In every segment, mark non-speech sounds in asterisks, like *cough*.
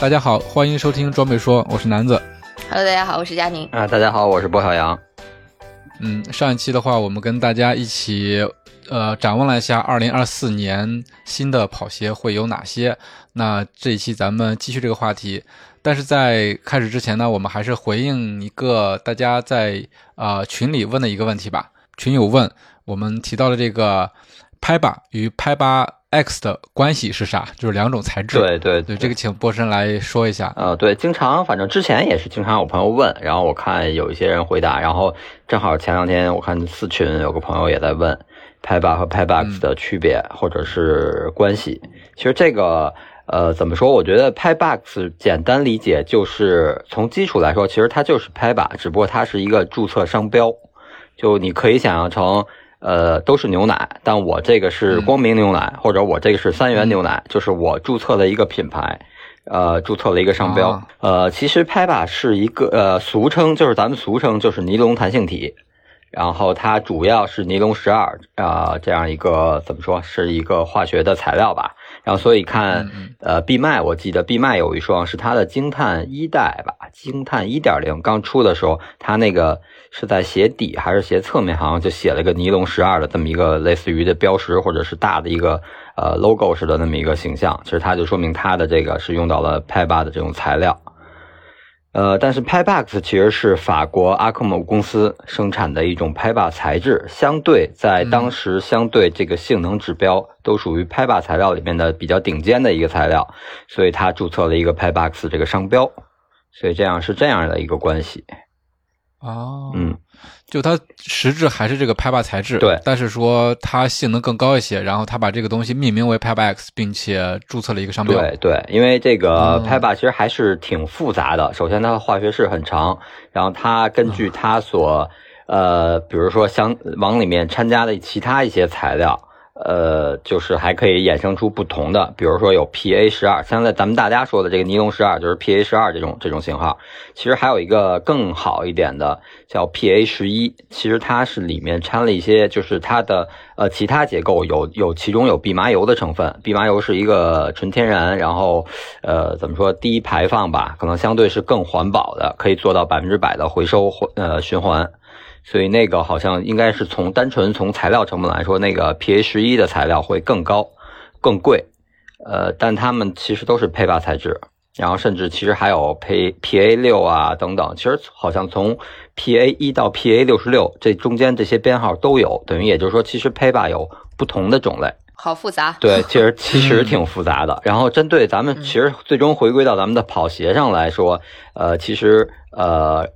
大家好，欢迎收听装备说，我是南子。Hello，大家好，我是佳宁。啊，大家好，我是波小杨。嗯，上一期的话，我们跟大家一起呃展望了一下2024年新的跑鞋会有哪些。那这一期咱们继续这个话题，但是在开始之前呢，我们还是回应一个大家在呃群里问的一个问题吧。群友问我们提到了这个拍吧与拍把 X 的关系是啥？就是两种材质。对对对，这个请波神来说一下。呃，对，经常反正之前也是经常有朋友问，然后我看有一些人回答，然后正好前两天我看四群有个朋友也在问拍把和拍 X 的区别、嗯、或者是关系。其实这个呃怎么说？我觉得拍 X 简单理解就是从基础来说，其实它就是拍把，只不过它是一个注册商标，就你可以想象成。呃，都是牛奶，但我这个是光明牛奶，嗯、或者我这个是三元牛奶，就是我注册了一个品牌，呃，注册了一个商标。哦、呃，其实拍吧是一个呃俗称，就是咱们俗称就是尼龙弹性体，然后它主要是尼龙十二啊这样一个怎么说是一个化学的材料吧。然后所以看嗯呃必麦，我记得必麦有一双是它的惊叹一代吧，惊叹一点零刚出的时候，它那个。是在鞋底还是鞋侧面，好像就写了个尼龙十二的这么一个类似于的标识，或者是大的一个呃 logo 似的那么一个形象。其实它就说明它的这个是用到了 p 巴的这种材料。呃，但是 PyBox 其实是法国阿克姆公司生产的一种拍把材质，相对在当时相对这个性能指标都属于拍把材料里面的比较顶尖的一个材料，所以它注册了一个 PyBox 这个商标，所以这样是这样的一个关系。哦，嗯，就它实质还是这个拍把材质，对，但是说它性能更高一些，然后它把这个东西命名为拍把 X，并且注册了一个商标。对对，因为这个拍把其实还是挺复杂的。嗯、首先，它的化学式很长，然后它根据它所、嗯、呃，比如说想往里面掺加的其他一些材料。呃，就是还可以衍生出不同的，比如说有 PA 十二，现在咱们大家说的这个尼龙十二就是 PA 十二这种这种型号。其实还有一个更好一点的叫 PA 十一，其实它是里面掺了一些，就是它的呃其他结构有有其中有蓖麻油的成分，蓖麻油是一个纯天然，然后呃怎么说低排放吧，可能相对是更环保的，可以做到百分之百的回收呃循环。所以那个好像应该是从单纯从材料成本来说，那个 PA 十一的材料会更高、更贵，呃，但它们其实都是配把材质，然后甚至其实还有 P PA 六啊等等，其实好像从 PA 一到 PA 六十六这中间这些编号都有，等于也就是说，其实配把有不同的种类。好复杂，对，其实 *laughs* 其实挺复杂的。然后针对咱们，其实最终回归到咱们的跑鞋上来说，呃，其实呃。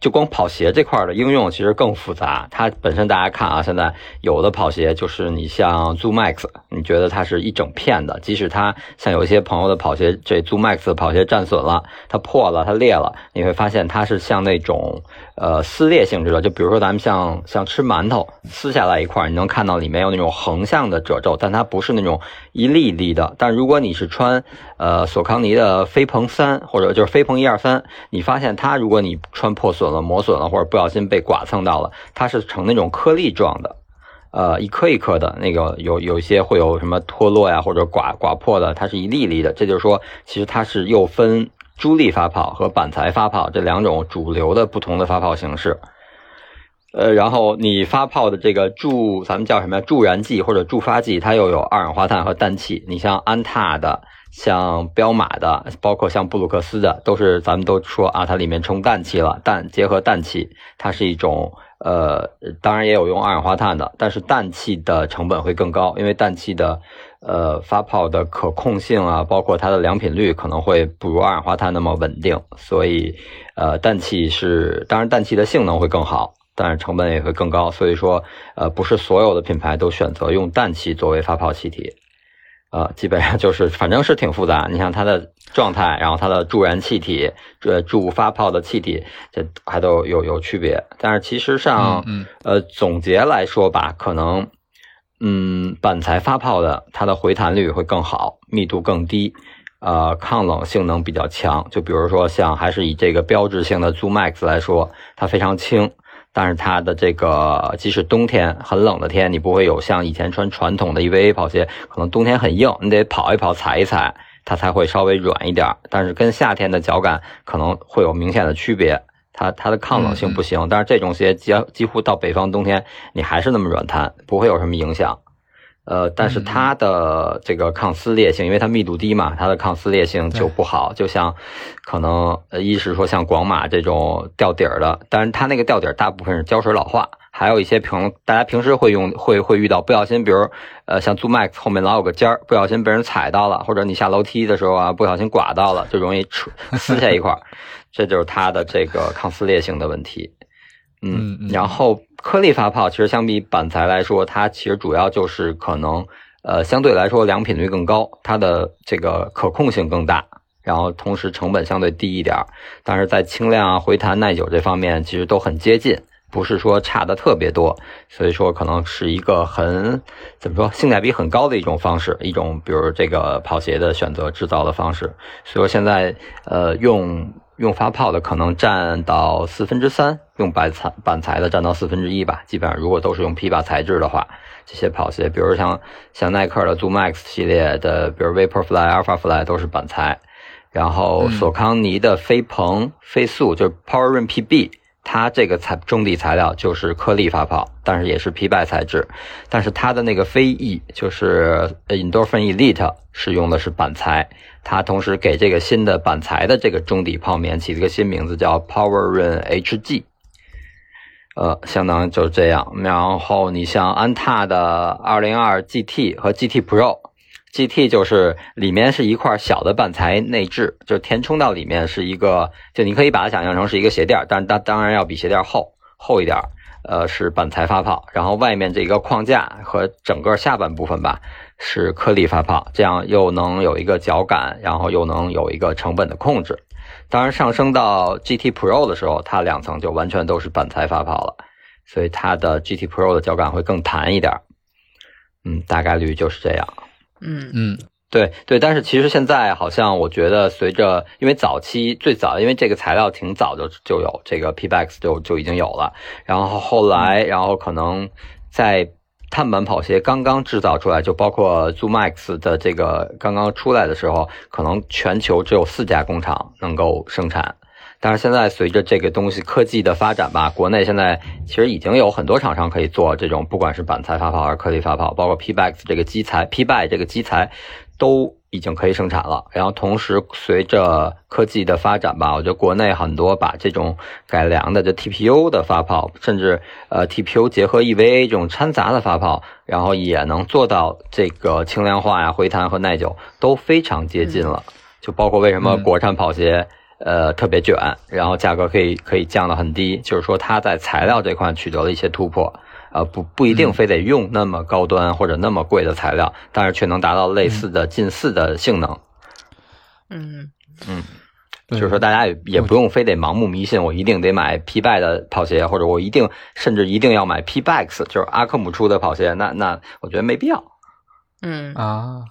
就光跑鞋这块的应用其实更复杂。它本身大家看啊，现在有的跑鞋就是你像 Zoom Max，你觉得它是一整片的，即使它像有一些朋友的跑鞋，这 Zoom Max 跑鞋战损了，它破了，它裂了，你会发现它是像那种呃撕裂性质的。就比如说咱们像像吃馒头撕下来一块，你能看到里面有那种横向的褶皱，但它不是那种一粒一粒的。但如果你是穿呃索康尼的飞鹏三或者就是飞鹏一二三，你发现它如果你穿破。损了、磨损了，或者不小心被剐蹭到了，它是呈那种颗粒状的，呃，一颗一颗的，那个有有一些会有什么脱落呀，或者剐剐破的，它是一粒粒的。这就是说，其实它是又分珠粒发泡和板材发泡这两种主流的不同的发泡形式。呃，然后你发泡的这个助，咱们叫什么呀？助燃剂或者助发剂，它又有二氧化碳和氮气。你像安踏的。像彪马的，包括像布鲁克斯的，都是咱们都说啊，它里面充氮气了，氮结合氮气，它是一种呃，当然也有用二氧化碳的，但是氮气的成本会更高，因为氮气的呃发泡的可控性啊，包括它的良品率可能会不如二氧化碳那么稳定，所以呃氮气是，当然氮气的性能会更好，但是成本也会更高，所以说呃不是所有的品牌都选择用氮气作为发泡气体。呃，基本上就是反正是挺复杂。你像它的状态，然后它的助燃气体，这助发泡的气体，这还都有有区别。但是其实上，嗯呃，总结来说吧，可能，嗯，板材发泡的它的回弹率会更好，密度更低，呃，抗冷性能比较强。就比如说像还是以这个标志性的 Zoomax 来说，它非常轻。但是它的这个，即使冬天很冷的天，你不会有像以前穿传统的 EVA 跑鞋，可能冬天很硬，你得跑一跑、踩一踩，它才会稍微软一点。但是跟夏天的脚感可能会有明显的区别，它它的抗冷性不行。但是这种鞋几几乎到北方冬天，你还是那么软弹，不会有什么影响。呃，但是它的这个抗撕裂性，因为它密度低嘛，它的抗撕裂性就不好。就像可能呃，一是说像广马这种掉底儿的，但是它那个掉底儿大部分是胶水老化，还有一些平大家平时会用会会遇到不小心，比如呃像 Zoo Max 后面老有个尖儿，不小心被人踩到了，或者你下楼梯的时候啊不小心刮到了，就容易扯撕下一块儿，这就是它的这个抗撕裂性的问题。嗯，然后。颗粒发泡其实相比板材来说，它其实主要就是可能，呃，相对来说良品率更高，它的这个可控性更大，然后同时成本相对低一点，但是在轻量啊、回弹、耐久这方面其实都很接近，不是说差的特别多，所以说可能是一个很怎么说性价比很高的一种方式，一种比如这个跑鞋的选择制造的方式，所以说现在呃用。用发泡的可能占到四分之三，用板材板材的占到四分之一吧。基本上如果都是用 P 八材质的话，这些跑鞋，比如像像耐克的 Zoom Max 系列的，比如 Vaporfly、Alphafly 都是板材。然后索康尼的飞鹏、飞速就是 PowerRun PB，它这个材中底材料就是颗粒发泡，但是也是皮拜材质。但是它的那个飞翼就是 Endorphin Elite 是用的是板材。它同时给这个新的板材的这个中底泡棉起了个新名字，叫 Power Run HG，呃，相当于就是这样。然后你像安踏的二零二 GT 和 GT Pro G T 就是里面是一块小的板材内置，就填充到里面是一个，就你可以把它想象成是一个鞋垫，但当当然要比鞋垫厚厚一点。呃，是板材发泡，然后外面这个框架和整个下半部分吧。是颗粒发泡，这样又能有一个脚感，然后又能有一个成本的控制。当然，上升到 GT Pro 的时候，它两层就完全都是板材发泡了，所以它的 GT Pro 的脚感会更弹一点。嗯，大概率就是这样。嗯嗯，对对，但是其实现在好像我觉得，随着因为早期最早，因为这个材料挺早就就有这个 PBX 就就已经有了，然后后来，然后可能在。碳板跑鞋刚刚制造出来，就包括 Zoomax 的这个刚刚出来的时候，可能全球只有四家工厂能够生产。但是现在随着这个东西科技的发展吧，国内现在其实已经有很多厂商可以做这种，不管是板材发泡还是颗粒发泡，包括 PBX 这个基材，PBY 这个基材都。已经可以生产了，然后同时随着科技的发展吧，我觉得国内很多把这种改良的，就 TPU 的发泡，甚至呃 TPU 结合 EVA 这种掺杂的发泡，然后也能做到这个轻量化呀、回弹和耐久都非常接近了。就包括为什么国产跑鞋呃特别卷，然后价格可以可以降得很低，就是说它在材料这块取得了一些突破。呃，不不一定非得用那么高端或者那么贵的材料，但是却能达到类似的近似的性能。嗯嗯，就是说大家也也不用非得盲目迷信，我一定得买 P 拜的跑鞋，或者我一定甚至一定要买 P Backs，就是阿克姆出的跑鞋，那那我觉得没必要。嗯啊。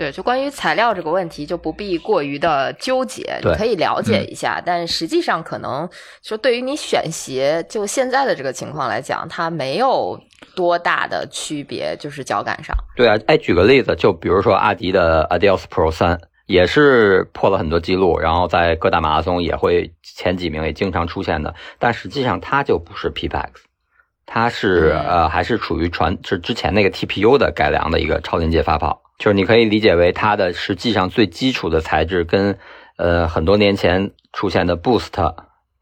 对，就关于材料这个问题，就不必过于的纠结，你可以了解一下。但实际上，可能说对于你选鞋，就现在的这个情况来讲，它没有多大的区别，就是脚感上。对啊，哎，举个例子，就比如说阿迪的 Adios Pro 三，也是破了很多记录，然后在各大马拉松也会前几名，也经常出现的。但实际上，它就不是 P Pax，它是呃，还是处于传是之前那个 TPU 的改良的一个超临界发泡。就是你可以理解为它的实际上最基础的材质跟，呃，很多年前出现的 Boost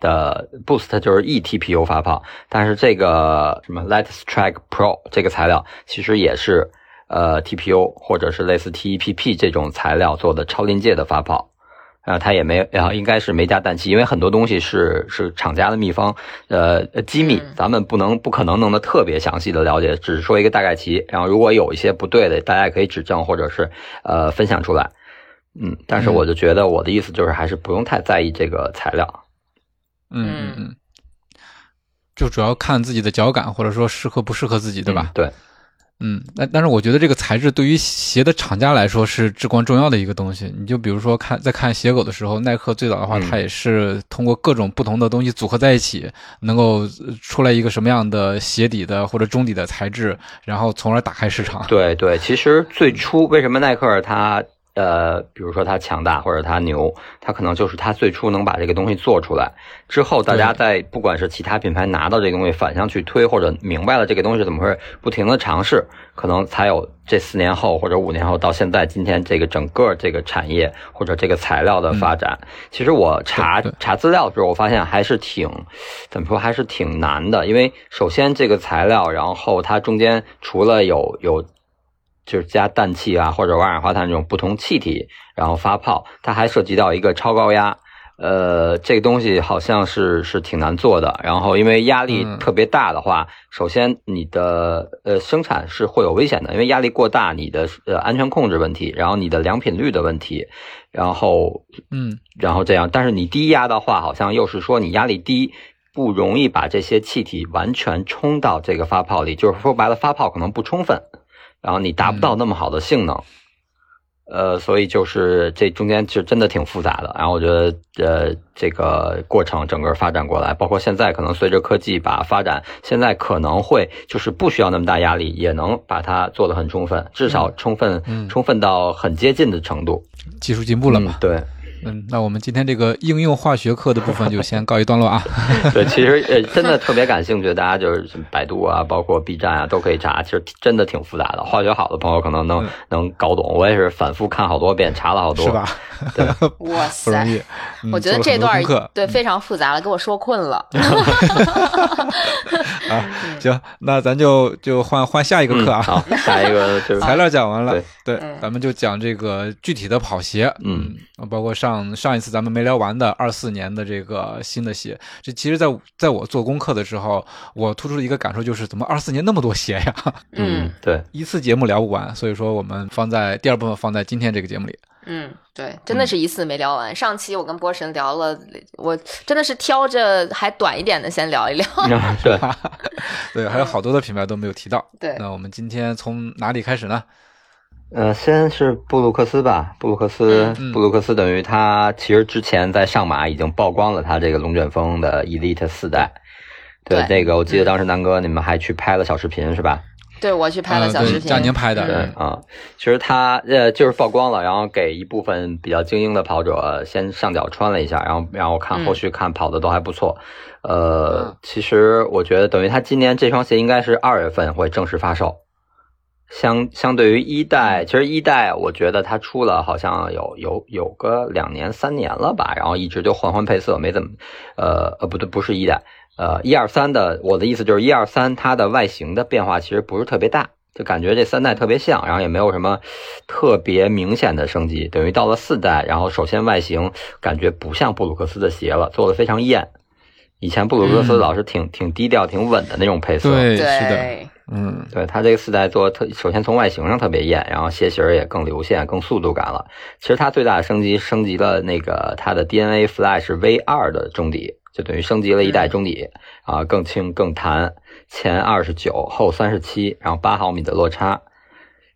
的 Boost 就是 eTPU 发泡，但是这个什么 Lightstrike Pro 这个材料其实也是呃 TPU 或者是类似 TEPP 这种材料做的超临界的发泡，啊，它也没啊，应该是没加氮气，因为很多东西是是厂家的秘方，呃，机密，咱们不能不可能弄得特别详细的了解，只是说一个大概齐。然后如果有一些不对的，大家也可以指正或者是呃分享出来。嗯，但是我就觉得我的意思就是还是不用太在意这个材料。嗯嗯嗯，就主要看自己的脚感，或者说适合不适合自己，对吧？对。嗯，那但是我觉得这个材质对于鞋的厂家来说是至关重要的一个东西。你就比如说看在看鞋狗的时候，耐克最早的话，它也是通过各种不同的东西组合在一起，能够出来一个什么样的鞋底的或者中底的材质，然后从而打开市场。对对，其实最初为什么耐克它？呃，比如说它强大或者它牛，它可能就是它最初能把这个东西做出来之后，大家在不管是其他品牌拿到这个东西反向去推，或者明白了这个东西怎么回事，不停的尝试，可能才有这四年后或者五年后到现在今天这个整个这个产业或者这个材料的发展。其实我查查资料的时候，我发现还是挺怎么说，还是挺难的，因为首先这个材料，然后它中间除了有有。就是加氮气啊，或者二氧化碳这种不同气体，然后发泡，它还涉及到一个超高压，呃，这个东西好像是是挺难做的。然后因为压力特别大的话，首先你的呃生产是会有危险的，因为压力过大，你的呃安全控制问题，然后你的良品率的问题，然后嗯，然后这样，但是你低压的话，好像又是说你压力低，不容易把这些气体完全冲到这个发泡里，就是说白了，发泡可能不充分。然后你达不到那么好的性能，呃，所以就是这中间是真的挺复杂的。然后我觉得，呃，这个过程整个发展过来，包括现在可能随着科技把发展，现在可能会就是不需要那么大压力，也能把它做得很充分，至少充分，充分到很接近的程度。技术进步了嘛？对。嗯，那我们今天这个应用化学课的部分就先告一段落啊。*laughs* 对，其实呃，真的特别感兴趣，大家就是百度啊，包括 B 站啊，都可以查。其实真的挺复杂的，化学好的朋友可能能能搞懂。我也是反复看好多遍，查了好多，是吧？对，哇塞，不容易。我觉得这段对非常复杂了，给我说困了。*laughs* *laughs* 啊，行，那咱就就换换下一个课啊。好，下一个就是 *laughs* 材料讲完了，对，咱们就讲这个具体的跑鞋，嗯，包括上上一次咱们没聊完的二四年的这个新的鞋。这其实，在在我做功课的时候，我突出的一个感受就是，怎么二四年那么多鞋呀？嗯，对，一次节目聊不完，所以说我们放在第二部分放在今天这个节目里。嗯，对，真的是一次没聊完。上期我跟波神聊了，我真的是挑着还短一点的先聊一聊。对，*laughs* 对，还有好多的品牌都没有提到。*laughs* 对，那我们今天从哪里开始呢？呃，先是布鲁克斯吧。布鲁克斯，布鲁克斯等于他其实之前在上马已经曝光了他这个龙卷风的 Elite 四代。对，那个我记得当时南哥你们还去拍了小视频是吧？对，我去拍了小视频，佳宁拍的。对啊，其实他呃就是曝光了，然后给一部分比较精英的跑者先上脚穿了一下，然后然后看后续看跑的都还不错。呃，其实我觉得等于他今年这双鞋应该是二月份会正式发售。相相对于一代，其实一代我觉得它出了好像有有有个两年三年了吧，然后一直就换换配色，没怎么呃呃不对，不是一代。呃，一二三的，我的意思就是一二三，它的外形的变化其实不是特别大，就感觉这三代特别像，然后也没有什么特别明显的升级。等于到了四代，然后首先外形感觉不像布鲁克斯的鞋了，做的非常艳。以前布鲁克斯老是挺挺低调、挺稳的那种配色，对，是的，嗯，对它这个四代做特，首先从外形上特别艳，然后鞋型也更流线、更速度感了。其实它最大的升级，升级了那个它的 DNA Flash V 二的中底。就等于升级了一代中底啊，更轻更弹，前二十九后三十七，然后八毫米的落差，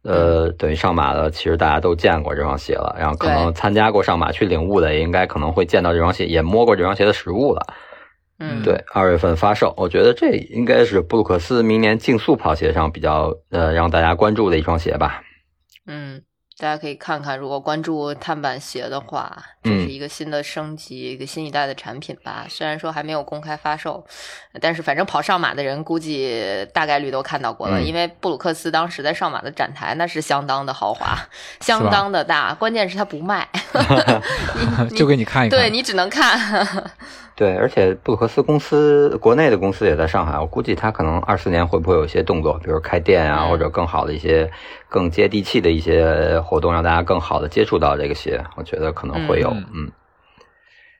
呃，等于上马的其实大家都见过这双鞋了，然后可能参加过上马去领悟的也应该可能会见到这双鞋，也摸过这双鞋的实物了。嗯，对，二月份发售，我觉得这应该是布鲁克斯明年竞速跑鞋上比较呃让大家关注的一双鞋吧。嗯。大家可以看看，如果关注碳板鞋的话，这是一个新的升级，一个新一代的产品吧。虽然说还没有公开发售，但是反正跑上马的人估计大概率都看到过了，因为布鲁克斯当时在上马的展台那是相当的豪华，相当的大。关键是它不卖，*laughs* 就给你看一看，对你只能看。对，而且布鲁克斯公司国内的公司也在上海，我估计他可能二四年会不会有一些动作，比如开店啊，或者更好的一些更接地气的一些活动，让大家更好的接触到这个鞋，我觉得可能会有。嗯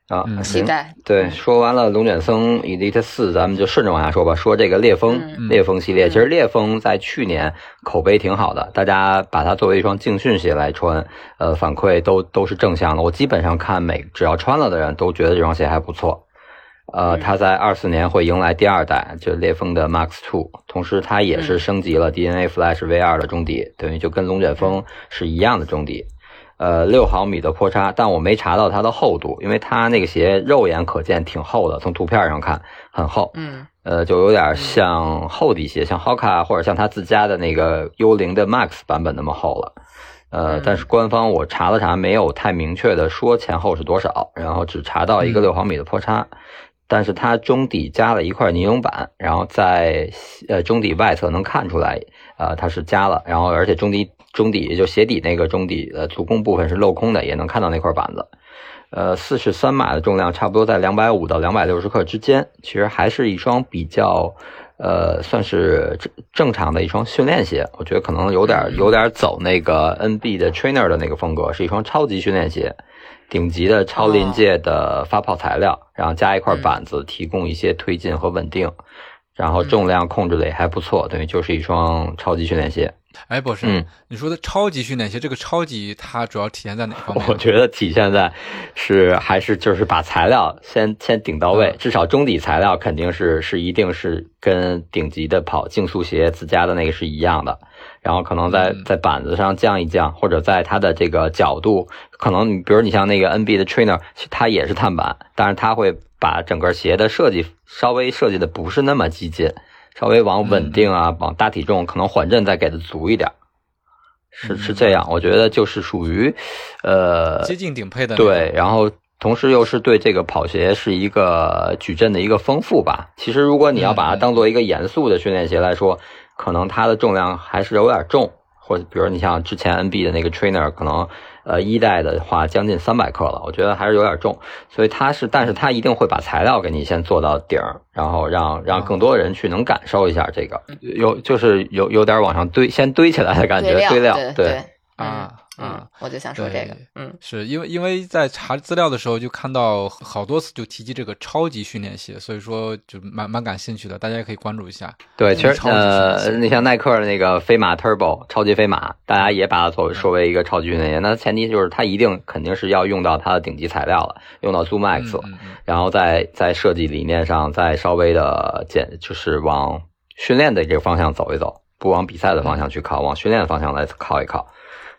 啊，期待。对，说完了龙卷风 Elite 四，咱们就顺着往下说吧。说这个烈风，烈风系列，其实烈风在去年口碑挺好的，大家把它作为一双竞训鞋来穿，呃，反馈都都是正向的。我基本上看每只要穿了的人都觉得这双鞋还不错。呃，它在二四年会迎来第二代，就烈风的 Max Two，同时它也是升级了 DNA Flash V2 的中底，等于就跟龙卷风是一样的中底。呃，六毫米的坡差，但我没查到它的厚度，因为它那个鞋肉眼可见挺厚的，从图片上看很厚。嗯，呃，就有点像厚底鞋，像 Hoka 或者像它自家的那个幽灵的 Max 版本那么厚了。呃，但是官方我查了查，没有太明确的说前后是多少，然后只查到一个六毫米的坡差。但是它中底加了一块尼龙板，然后在呃中底外侧能看出来，呃它是加了，然后而且中底中底就鞋底那个中底的足弓部分是镂空的，也能看到那块板子。呃，四十三码的重量差不多在两百五到两百六十克之间，其实还是一双比较呃算是正正常的一双训练鞋。我觉得可能有点有点走那个 NB 的 Trainer 的那个风格，是一双超级训练鞋。顶级的超临界的发泡材料，然后加一块板子，提供一些推进和稳定，然后重量控制的也还不错，等于就是一双超级训练鞋。哎，博士，你说的超级训练鞋，这个超级它主要体现在哪方面？我觉得体现在是还是就是把材料先先顶到位，至少中底材料肯定是是一定是跟顶级的跑竞速鞋自家的那个是一样的。然后可能在在板子上降一降，或者在它的这个角度，可能你比如你像那个 NB 的 Trainer，它也是碳板，但是它会把整个鞋的设计稍微设计的不是那么激进，稍微往稳定啊，往大体重，可能缓震再给的足一点，是是这样。我觉得就是属于，呃，接近顶配的。对，然后同时又是对这个跑鞋是一个矩阵的一个丰富吧。其实如果你要把它当做一个严肃的训练鞋来说。可能它的重量还是有点重，或者比如你像之前 NB 的那个 Trainer，可能呃一代的话将近三百克了，我觉得还是有点重。所以它是，但是它一定会把材料给你先做到顶，然后让让更多的人去能感受一下这个，有就是有有点往上堆，先堆起来的感觉，堆料对啊。嗯，我就想说这个，嗯，是因为因为在查资料的时候就看到好多次就提及这个超级训练鞋，所以说就蛮蛮感兴趣的，大家也可以关注一下。对，其实呃，你像耐克的那个飞马 Turbo 超级飞马，大家也把它作为说为一个超级训练鞋，那前提就是它一定肯定是要用到它的顶级材料了，用到 Zoom X，然后在在设计理念上再稍微的减，就是往训练的这个方向走一走，不往比赛的方向去靠，往训练的方向来靠一靠。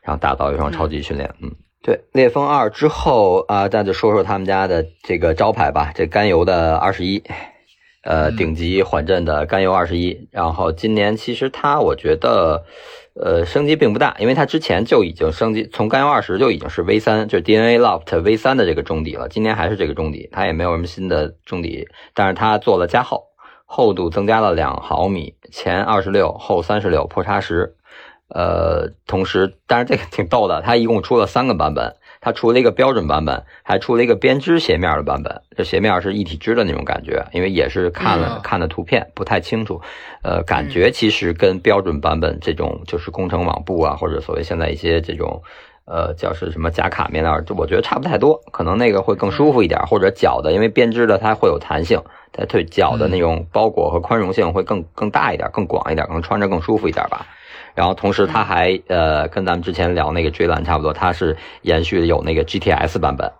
然后打造一双超级训练，嗯，对，烈风二之后啊，那就说说他们家的这个招牌吧，这甘油的二十一，呃，顶级缓震的甘油二十一。然后今年其实它我觉得，呃，升级并不大，因为它之前就已经升级，从甘油二十就已经是 V 三，就是 DNA Loft V 三的这个中底了。今年还是这个中底，它也没有什么新的中底，但是它做了加厚，厚度增加了两毫米，前二十六，后三十六，破差十。呃，同时，但是这个挺逗的，它一共出了三个版本，它出了一个标准版本，还出了一个编织鞋面的版本。这鞋面是一体织的那种感觉，因为也是看了看的图片不太清楚，呃，感觉其实跟标准版本这种就是工程网布啊，或者所谓现在一些这种呃叫是什么夹卡面料，就我觉得差不太多，可能那个会更舒服一点，或者脚的，因为编织的它会有弹性，它对脚的那种包裹和宽容性会更更大一点，更广一点，可能穿着更舒服一点吧。然后同时，它还呃跟咱们之前聊那个追蓝差不多，它是延续有那个 GTS 版本，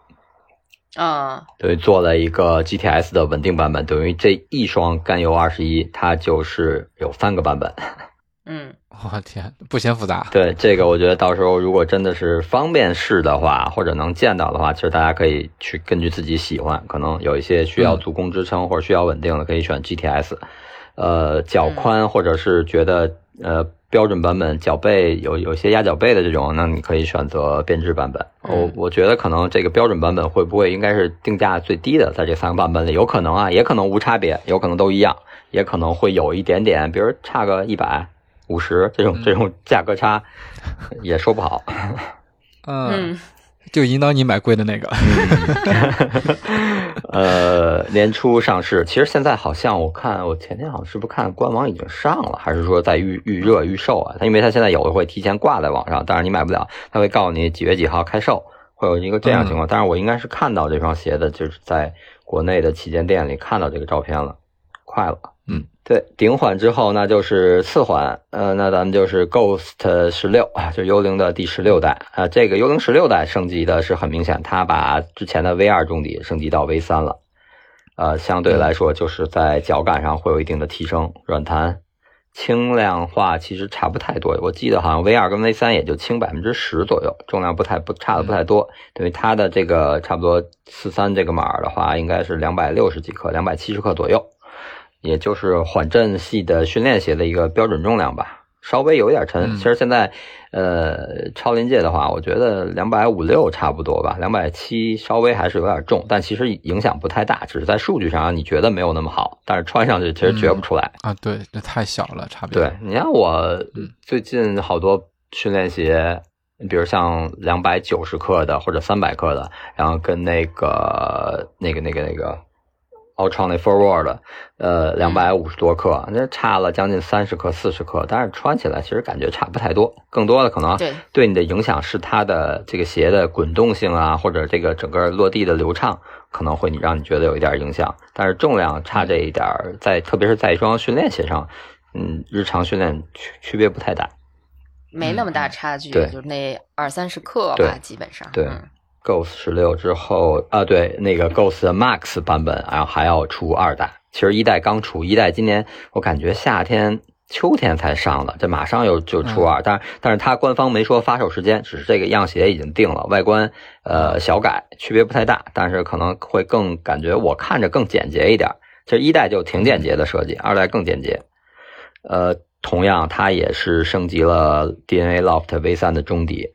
啊，对，做了一个 GTS 的稳定版本，等于这一双甘油二十一，它就是有三个版本。*laughs* 嗯，我天，不嫌复杂。对，这个我觉得到时候如果真的是方便试的话，或者能见到的话，其实大家可以去根据自己喜欢，可能有一些需要足弓支撑或者需要稳定的，可以选 GTS。呃，脚宽或者是觉得呃。标准版本脚背有有些压脚背的这种，那你可以选择编织版本。我我觉得可能这个标准版本会不会应该是定价最低的，在这三个版本里，有可能啊，也可能无差别，有可能都一样，也可能会有一点点，比如差个一百五十这种这种价格差，也说不好。*laughs* 嗯。就引导你买贵的那个，呃，年初上市。其实现在好像我看，我前天好像是不是看官网已经上了，还是说在预预热预售啊？它因为它现在有的会提前挂在网上，但是你买不了，它会告诉你几月几号开售，会有一个这样情况。但是我应该是看到这双鞋的，就是在国内的旗舰店里看到这个照片了，快了。嗯，对，顶缓之后那就是次缓，呃，那咱们就是 Ghost 十六啊，就幽灵的第十六代啊。这个幽灵十六代升级的是很明显，它把之前的 V 二中底升级到 V 三了，呃，相对来说就是在脚感上会有一定的提升，软弹。轻量化其实差不太多，我记得好像 V 二跟 V 三也就轻百分之十左右，重量不太不差的不太多。等于它的这个差不多四三这个码的话，应该是两百六十几克，两百七十克左右，也就是缓震系的训练鞋的一个标准重量吧。稍微有一点沉，其实现在，呃，超临界的话，我觉得两百五六差不多吧，两百七稍微还是有点重，但其实影响不太大，只是在数据上你觉得没有那么好，但是穿上去其实觉不出来啊。对，这太小了，差别。对你看我最近好多训练鞋，比如像两百九十克的或者三百克的，然后跟那个那个那个那个。Ultra 那 Forward，呃，两百五十多克，那差了将近三十克、四十克，但是穿起来其实感觉差不太多。更多的可能对你的影响是它的这个鞋的滚动性啊，或者这个整个落地的流畅，可能会你让你觉得有一点影响。但是重量差这一点，在特别是在一双训练鞋上，嗯，日常训练区区别不太大，没那么大差距，就那二三十克吧，基本上。对。Ghost 十六之后啊，对，那个 Ghost Max 版本，然后还要出二代。其实一代刚出，一代今年我感觉夏天、秋天才上的，这马上又就出二。但但是它官方没说发售时间，只是这个样鞋已经定了，外观呃小改，区别不太大，但是可能会更感觉我看着更简洁一点。其实一代就挺简洁的设计，二代更简洁。呃，同样它也是升级了 DNA Loft V 三的中底。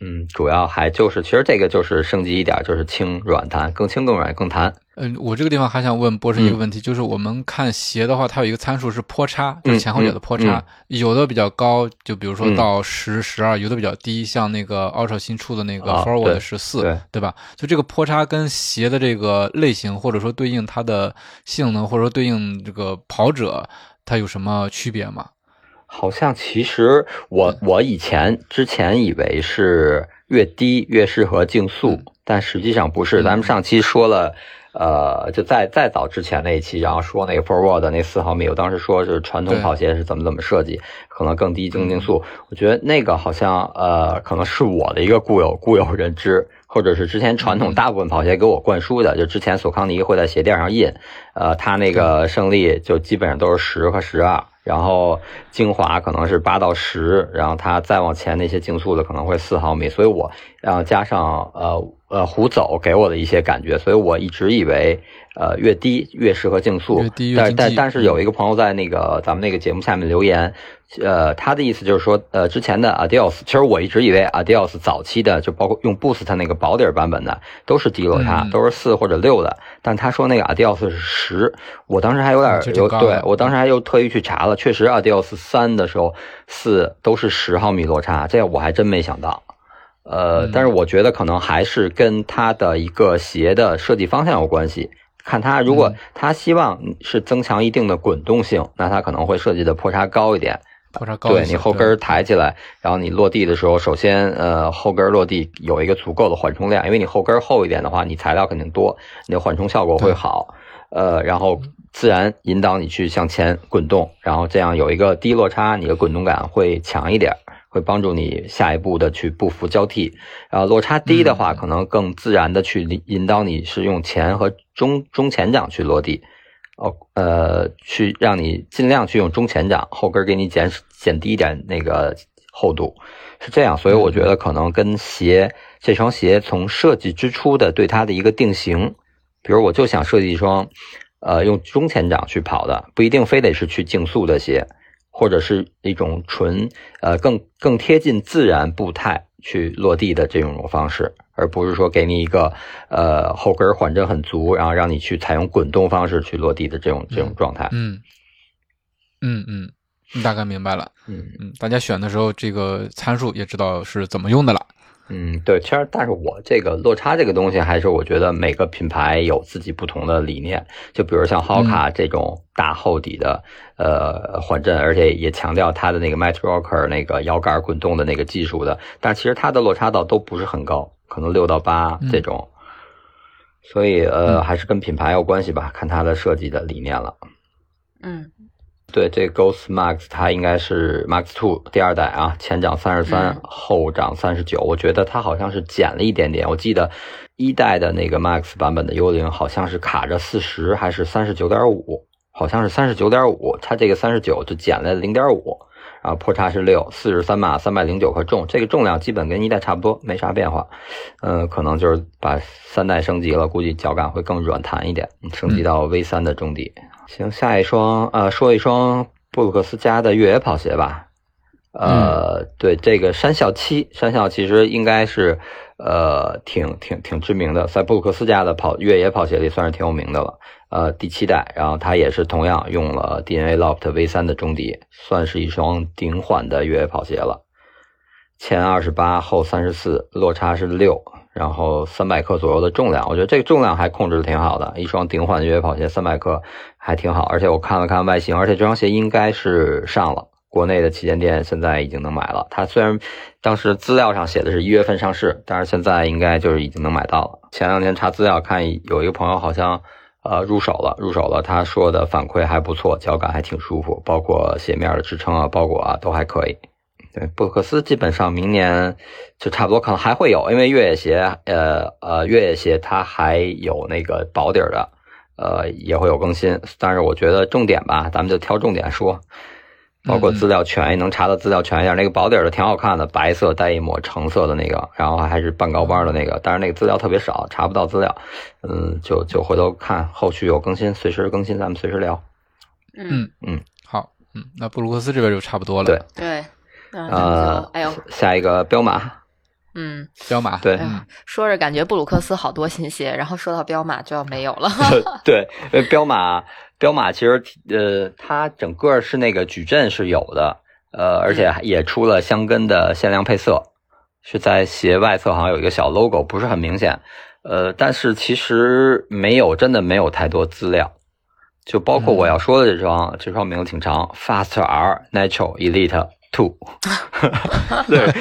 嗯，主要还就是，其实这个就是升级一点，就是轻软弹，更轻更软更弹。嗯，我这个地方还想问波士一个问题，就是我们看鞋的话，它有一个参数是坡差，就是前后脚的坡差，有的比较高，就比如说到十、十二，有的比较低，像那个 Ultra 新出的那个 Forward 十四，对吧？就这个坡差跟鞋的这个类型，或者说对应它的性能，或者说对应这个跑者，它有什么区别吗？好像其实我我以前之前以为是越低越适合竞速，但实际上不是。咱们上期说了，呃，就在再早之前那一期，然后说那个 Forward 那四毫米，我当时说是传统跑鞋是怎么怎么设计，可能更低更竞速。我觉得那个好像呃，可能是我的一个固有固有认知，或者是之前传统大部分跑鞋给我灌输的，就之前索康尼会在鞋垫上印，呃，它那个胜利就基本上都是十和十二。然后精华可能是八到十，然后它再往前那些竞速的可能会四毫米，所以我然后加上呃呃胡走给我的一些感觉，所以我一直以为呃越低越适合竞速，但但但是有一个朋友在那个咱们那个节目下面留言。呃，他的意思就是说，呃，之前的 Adios，其实我一直以为 Adios 早期的，就包括用 Boost 那个薄底儿版本的，都是低落差，都是四或者六的。但他说那个 Adios 是十，我当时还有点有，对我当时还又特意去查了，确实 Adios 三的时候四都是十毫米落差，这我还真没想到。呃，但是我觉得可能还是跟它的一个鞋的设计方向有关系。看他如果他希望是增强一定的滚动性，那他可能会设计的坡差高一点。坡差高对你后跟抬起来，然后你落地的时候，首先呃后跟落地有一个足够的缓冲量，因为你后跟厚一点的话，你材料肯定多，你的缓冲效果会好，呃，然后自然引导你去向前滚动，然后这样有一个低落差，你的滚动感会强一点，会帮助你下一步的去步幅交替。然后落差低的话，可能更自然的去引导你是用前和中中前掌去落地。哦，呃，去让你尽量去用中前掌，后跟给你减减低一点那个厚度，是这样。所以我觉得可能跟鞋这双鞋从设计之初的对它的一个定型，比如我就想设计一双，呃，用中前掌去跑的，不一定非得是去竞速的鞋，或者是一种纯呃更更贴近自然步态去落地的这种方式。而不是说给你一个呃后跟缓震很足，然后让你去采用滚动方式去落地的这种这种状态。嗯嗯嗯，大概明白了。嗯嗯，大家选的时候这个参数也知道是怎么用的了。嗯，对，其实但是我这个落差这个东西，还是我觉得每个品牌有自己不同的理念。就比如像 Hoka 这种大厚底的呃缓震，而且也强调它的那个 Mat Rocker 那个摇杆滚动的那个技术的，但其实它的落差倒都不是很高。可能六到八这种。所以呃，还是跟品牌有关系吧，看它的设计的理念了。嗯。对，这 Ghost Max 它应该是 Max Two 第二代啊，前掌三十三，后掌三十九。我觉得它好像是减了一点点。我记得一代的那个 Max 版本的幽灵好像是卡着四十还是三十九点五，好像是三十九点五，它这个三十九就减了零点五，然后破差是六，四十三码，三百零九克重，这个重量基本跟一代差不多，没啥变化。嗯，可能就是把三代升级了，估计脚感会更软弹一点，升级到 V 三的中底。行，下一双，呃，说一双布鲁克斯家的越野跑鞋吧。呃，对，这个山校七，山校其实应该是，呃，挺挺挺知名的，在布鲁克斯家的跑越野跑鞋里算是挺有名的了。呃，第七代，然后它也是同样用了 DNA Loft V 三的中底，算是一双顶缓的越野跑鞋了。前二十八，后三十四，落差是六。然后三百克左右的重量，我觉得这个重量还控制的挺好的。一双顶缓的越野跑鞋，三百克还挺好。而且我看了看外形，而且这双鞋应该是上了国内的旗舰店，现在已经能买了。它虽然当时资料上写的是一月份上市，但是现在应该就是已经能买到了。前两天查资料看，有一个朋友好像呃入手了，入手了，他说的反馈还不错，脚感还挺舒服，包括鞋面的支撑啊、包裹啊都还可以。对，布鲁克斯基本上明年就差不多，可能还会有，因为越野鞋，呃呃，越野鞋它还有那个薄底的，呃，也会有更新。但是我觉得重点吧，咱们就挑重点说，包括资料全能查的资料全一点。那个薄底的挺好看的，白色带一抹橙色的那个，然后还是半高帮的那个，但是那个资料特别少，查不到资料。嗯，就就回头看后续有更新，随时更新，咱们随时聊。嗯嗯，好，嗯，那布鲁克斯这边就差不多了。对对。呃，哎呦，下一个彪马，嗯，彪马，对，说着感觉布鲁克斯好多新鞋，然后说到彪马就要没有了。对，因为彪马，彪马其实呃，它整个是那个矩阵是有的，呃，而且也出了香根的限量配色，是在鞋外侧好像有一个小 logo，不是很明显，呃，但是其实没有，真的没有太多资料，就包括我要说的这双，这双名字挺长，Fast R Natural Elite。Two，*laughs* 对，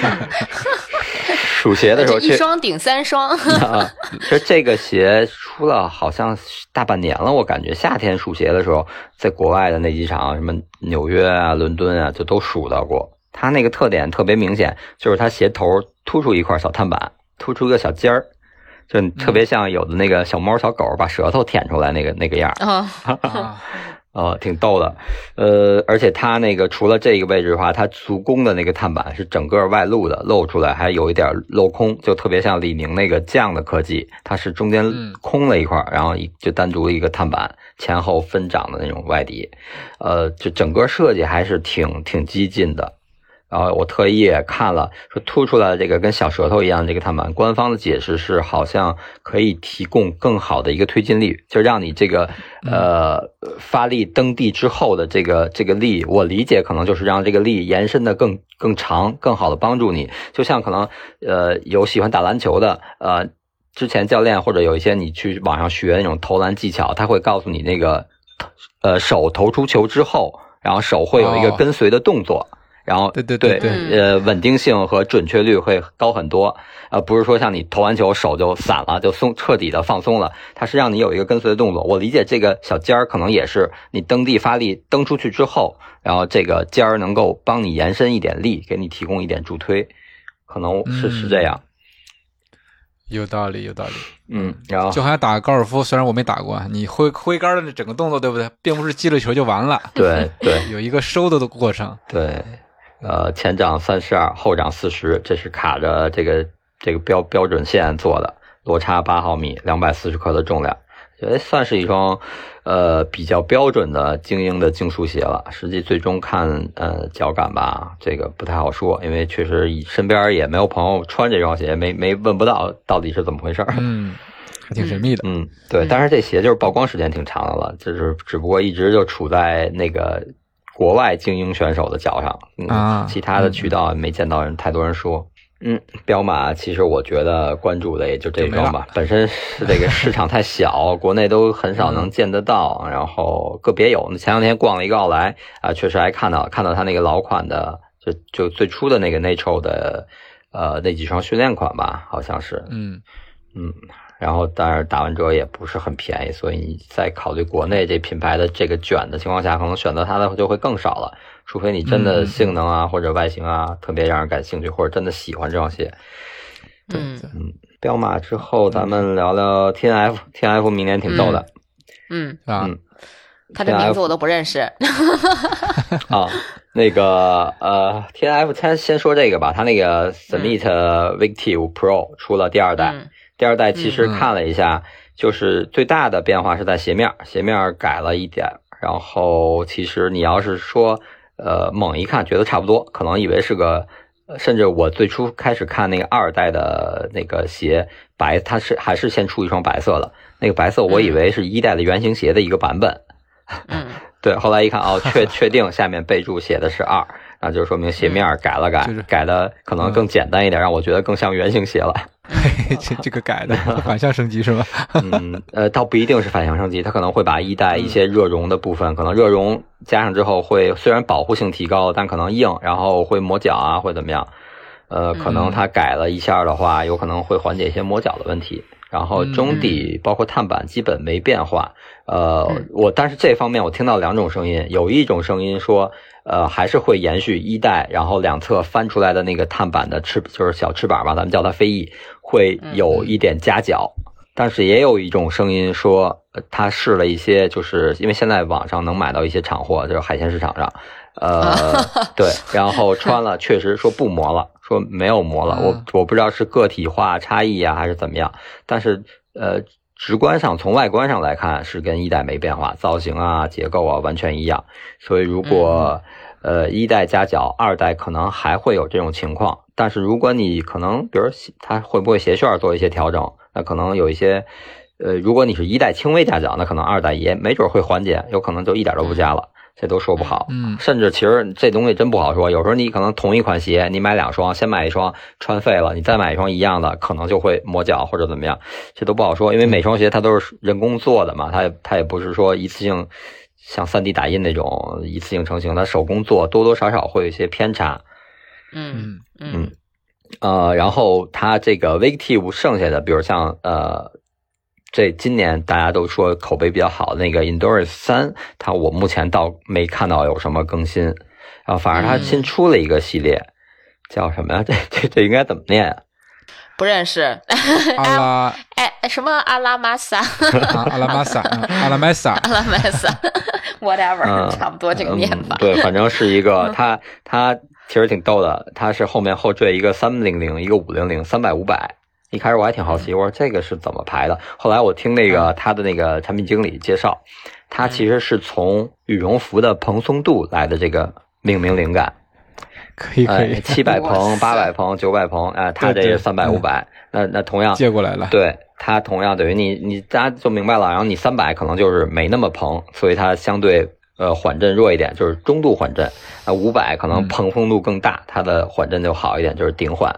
数鞋的时候，一双顶三双。*laughs* 啊，其实这个鞋出了好像大半年了，我感觉夏天数鞋的时候，在国外的那几场，什么纽约啊、伦敦啊，就都数到过。它那个特点特别明显，就是它鞋头突出一块小碳板，突出一个小尖儿，就特别像有的那个小猫小狗把舌头舔出来那个那个样 *laughs* 啊。呃，挺逗的，呃，而且它那个除了这个位置的话，它足弓的那个碳板是整个外露的，露出来还有一点镂空，就特别像李宁那个降的科技，它是中间空了一块，然后一就单独一个碳板，前后分掌的那种外底，呃，就整个设计还是挺挺激进的。然后我特意也看了，说凸出来的这个跟小舌头一样这个碳板，官方的解释是好像可以提供更好的一个推进力，就让你这个呃发力蹬地之后的这个这个力，我理解可能就是让这个力延伸的更更长，更好的帮助你。就像可能呃有喜欢打篮球的呃之前教练或者有一些你去网上学那种投篮技巧，他会告诉你那个呃手投出球之后，然后手会有一个跟随的动作。然后对对对对，呃，稳定性和准确率会高很多，呃，不是说像你投完球手就散了，就松彻底的放松了，它是让你有一个跟随的动作。我理解这个小尖儿可能也是你蹬地发力蹬出去之后，然后这个尖儿能够帮你延伸一点力，给你提供一点助推，可能是是这样。有道理，有道理。嗯，然后就好像打高尔夫，虽然我没打过，你挥挥杆的那整个动作，对不对？并不是击了球就完了。对对，*laughs* 有一个收的的过程。对。呃，前掌三十二，后掌四十，这是卡着这个这个标标准线做的，落差八毫米，两百四十克的重量，觉得算是一双呃比较标准的精英的竞速鞋了。实际最终看呃脚感吧，这个不太好说，因为确实身边也没有朋友穿这双鞋，没没问不到到底是怎么回事儿。嗯，还挺神秘的。嗯，对，但是这鞋就是曝光时间挺长的了，就是只不过一直就处在那个。国外精英选手的脚上啊，其他的渠道没见到人太多人说。嗯，彪马其实我觉得关注的也就这双吧，本身是这个市场太小，*laughs* 国内都很少能见得到。然后个别有，前两天逛了一个奥莱啊，确实还看到看到他那个老款的，就就最初的那个 Natural 的呃那几双训练款吧，好像是，嗯。嗯，然后但是打完折也不是很便宜，所以你在考虑国内这品牌的这个卷的情况下，可能选择它的就会更少了，除非你真的性能啊或者外形啊特别让人感兴趣，或者真的喜欢这双鞋。嗯。嗯，彪马之后咱们聊聊 T N F，T N F 明年挺逗的，嗯，啊，嗯。他这名字我都不认识。*laughs* 啊，那个呃，T N F 先先说这个吧，它那个 Summit Victive Pro 出了第二代，嗯第二代其实看了一下，就是最大的变化是在鞋面，鞋面改了一点，然后其实你要是说呃猛一看觉得差不多，可能以为是个。呃甚至我最初开始看那个二代的那个鞋白，它是还是先出一双白色的，那个白色我以为是一代的原型鞋的一个版本，*laughs* 嗯。对，后来一看哦，确确定下面备注写的是二，那就说明鞋面改了改，就是改的可能更简单一点，让我觉得更像圆形鞋了。*laughs* 这这个改的 *laughs* 反向升级是吗？*laughs* 嗯，呃，倒不一定是反向升级，它可能会把一代一些热熔的部分，可能热熔加上之后会虽然保护性提高了，但可能硬，然后会磨脚啊，会怎么样？呃，可能它改了一下的话，有可能会缓解一些磨脚的问题。然后中底包括碳板基本没变化。呃，我但是这方面我听到两种声音，有一种声音说，呃，还是会延续一代，然后两侧翻出来的那个碳板的翅就是小翅膀吧，咱们叫它飞翼，会有一点夹角。但是也有一种声音说，呃他试了一些，就是因为现在网上能买到一些厂货，就是海鲜市场上，呃，对，*laughs* 然后穿了 *laughs* 确实说不磨了，说没有磨了，我我不知道是个体化差异呀、还是怎么样，但是呃，直观上从外观上来看是跟一代没变化，造型啊、结构啊完全一样，所以如果呃一代加脚，二代可能还会有这种情况，但是如果你可能比如它会不会鞋楦做一些调整？那可能有一些，呃，如果你是一代轻微加脚，那可能二代也没准会缓解，有可能就一点都不加了，这都说不好。嗯甚至其实这东西真不好说，有时候你可能同一款鞋，你买两双，先买一双穿废了，你再买一双一样的，可能就会磨脚或者怎么样，这都不好说，因为每双鞋它都是人工做的嘛，它也它也不是说一次性像 3D 打印那种一次性成型，它手工做多多少少会有一些偏差。嗯嗯嗯呃，然后它这个 Victive 剩下的，比如像呃，这今年大家都说口碑比较好的那个 Endurance 三，它我目前倒没看到有什么更新，然后反而它新出了一个系列，叫什么 *laughs* 呀？这这这应该怎么念啊？不认识。阿拉 *laughs* 哎，什么阿拉玛萨？啊阿拉玛萨，*laughs* 嗯阿拉玛萨，阿拉玛萨，whatever，嗯，差不多这个念法。嗯。对，反正是一个它它其实挺逗的，它是后面后缀一个三零零，一个五零零，三百五百。一开始我还挺好奇，我说这个是怎么排的？后来我听那个他的那个产品经理介绍，它其实是从羽绒服的蓬松度来的这个命名灵感。可以可哎，以，七百蓬、塞八百蓬、九百蓬，啊，他这是三百、五百。那那同样，借过来了。对它同样等于你你大家就明白了，然后你三百可能就是没那么蓬，所以它相对呃缓震弱一点，就是中度缓震。那五百可能嗯蓬松度更大，它的缓震就好一点，就是顶缓。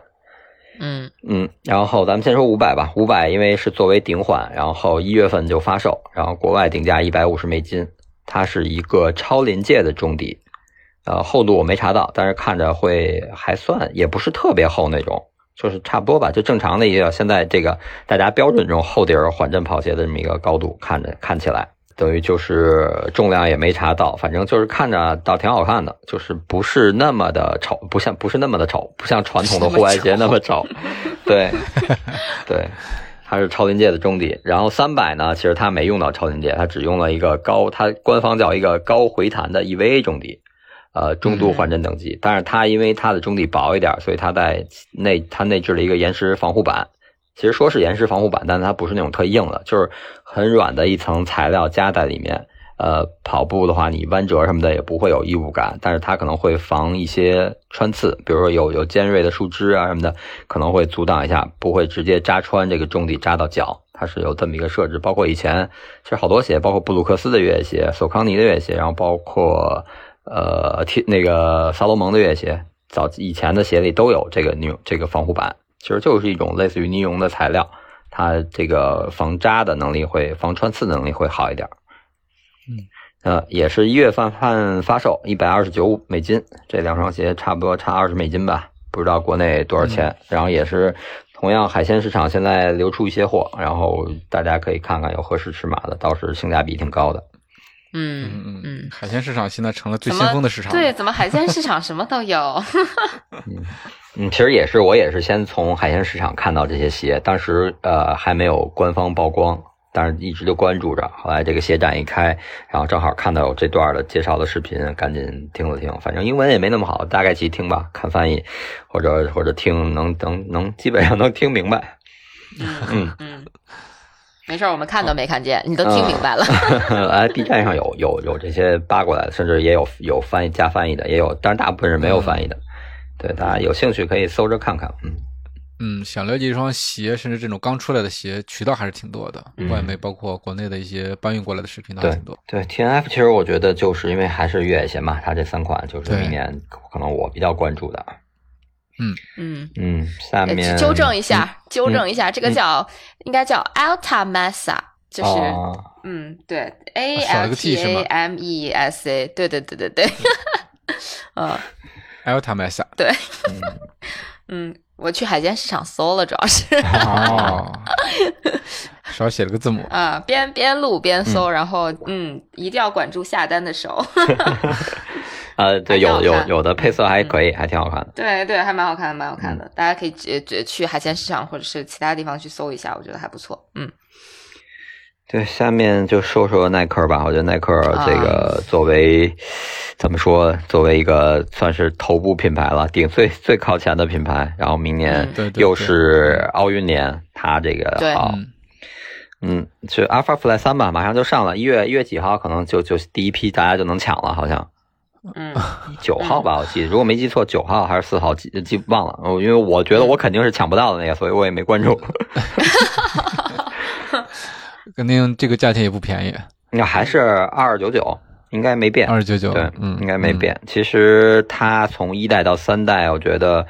嗯嗯，然后咱们先说五百吧，五百因为是作为顶缓，然后一月份就发售，然后国外定价一百五十美金，它是一个超临界的中底，呃，厚度我没查到，但是看着会还算，也不是特别厚那种，就是差不多吧，就正常的一个现在这个大家标准这种厚底儿缓震跑鞋的这么一个高度，看着看起来。等于就是重量也没查到，反正就是看着倒挺好看的，就是不是那么的丑，不像不是那么的丑，不像传统的户外鞋那么丑，*laughs* 对，*laughs* 对，它是超临界的中底。然后三百呢，其实它没用到超临界，它只用了一个高，它官方叫一个高回弹的 EVA 中底，呃，中度缓震等级。但是它因为它的中底薄一点，所以它在内它内置了一个延时防护板。其实说是岩石防护板，但它不是那种特硬的，就是很软的一层材料加在里面。呃，跑步的话，你弯折什么的也不会有异物感，但是它可能会防一些穿刺，比如说有有尖锐的树枝啊什么的，可能会阻挡一下，不会直接扎穿这个中底扎到脚。它是有这么一个设置，包括以前其实好多鞋，包括布鲁克斯的越野鞋、索康尼的越野鞋，然后包括呃 T 那个萨洛蒙的越野鞋，早以前的鞋里都有这个尼这个防护板。其实就是一种类似于尼龙的材料，它这个防扎的能力会、防穿刺的能力会好一点。嗯，呃，也是一月份份发售，一百二十九美金，这两双鞋差不多差二十美金吧。不知道国内多少钱。然后也是同样海鲜市场现在流出一些货，然后大家可以看看有合适尺码的，倒是性价比挺高的。嗯嗯嗯，海鲜市场现在成了最先锋的市场。对，怎么海鲜市场什么都有？*laughs* 嗯嗯，其实也是，我也是先从海鲜市场看到这些鞋，当时呃还没有官方曝光，但是一直就关注着。后来这个鞋展一开，然后正好看到有这段的介绍的视频，赶紧听了听。反正英文也没那么好，大概其听吧，看翻译或者或者听，能能能基本上能听明白。嗯嗯。没事，我们看都没看见，你都听明白了。*laughs* 哎，B 站上有有有这些扒过来的，甚至也有有翻译加翻译的，也有，但是大部分是没有翻译的。对，大家有兴趣可以搜着看看。嗯嗯，想了解一双鞋，甚至这种刚出来的鞋，渠道还是挺多的，外媒包括国内的一些搬运过来的视频都挺多。对，T N F 其实我觉得就是因为还是越野鞋嘛，它这三款就是明年可能我比较关注的。嗯嗯嗯，下面纠正一下，纠正一下，这个叫应该叫 Alta Mesa，就是嗯，对，A L T A M E S A，对对对对对，*laughs* 嗯，Alta Mesa，对，嗯，我去海鲜市场搜了，主要是哦，少写了个字母啊，边边录边搜，然后嗯，一定要管住下单的手。*laughs* 呃，对，有有有的配色还可以，还挺好看的。对对，还蛮好看的，蛮好看的。大家可以去去海鲜市场或者是其他地方去搜一下，我觉得还不错。嗯，对，下面就说说耐克吧。我觉得耐克这个作为怎么说，作为一个算是头部品牌了，顶最最靠前的品牌。然后明年又是奥运年，它这个好，嗯，就 Alpha Fly 三吧，马上就上了，一月一月几号可能就就第一批大家就能抢了，好像。嗯，九号吧，我记得，如果没记错，九号还是四号，记记忘了。因为我觉得我肯定是抢不到的那个，所以我也没关注。*laughs* 肯定这个价钱也不便宜。那还是二二九九，应该没变。二九九，对，嗯，应该没变。其实它从一代到三代，我觉得。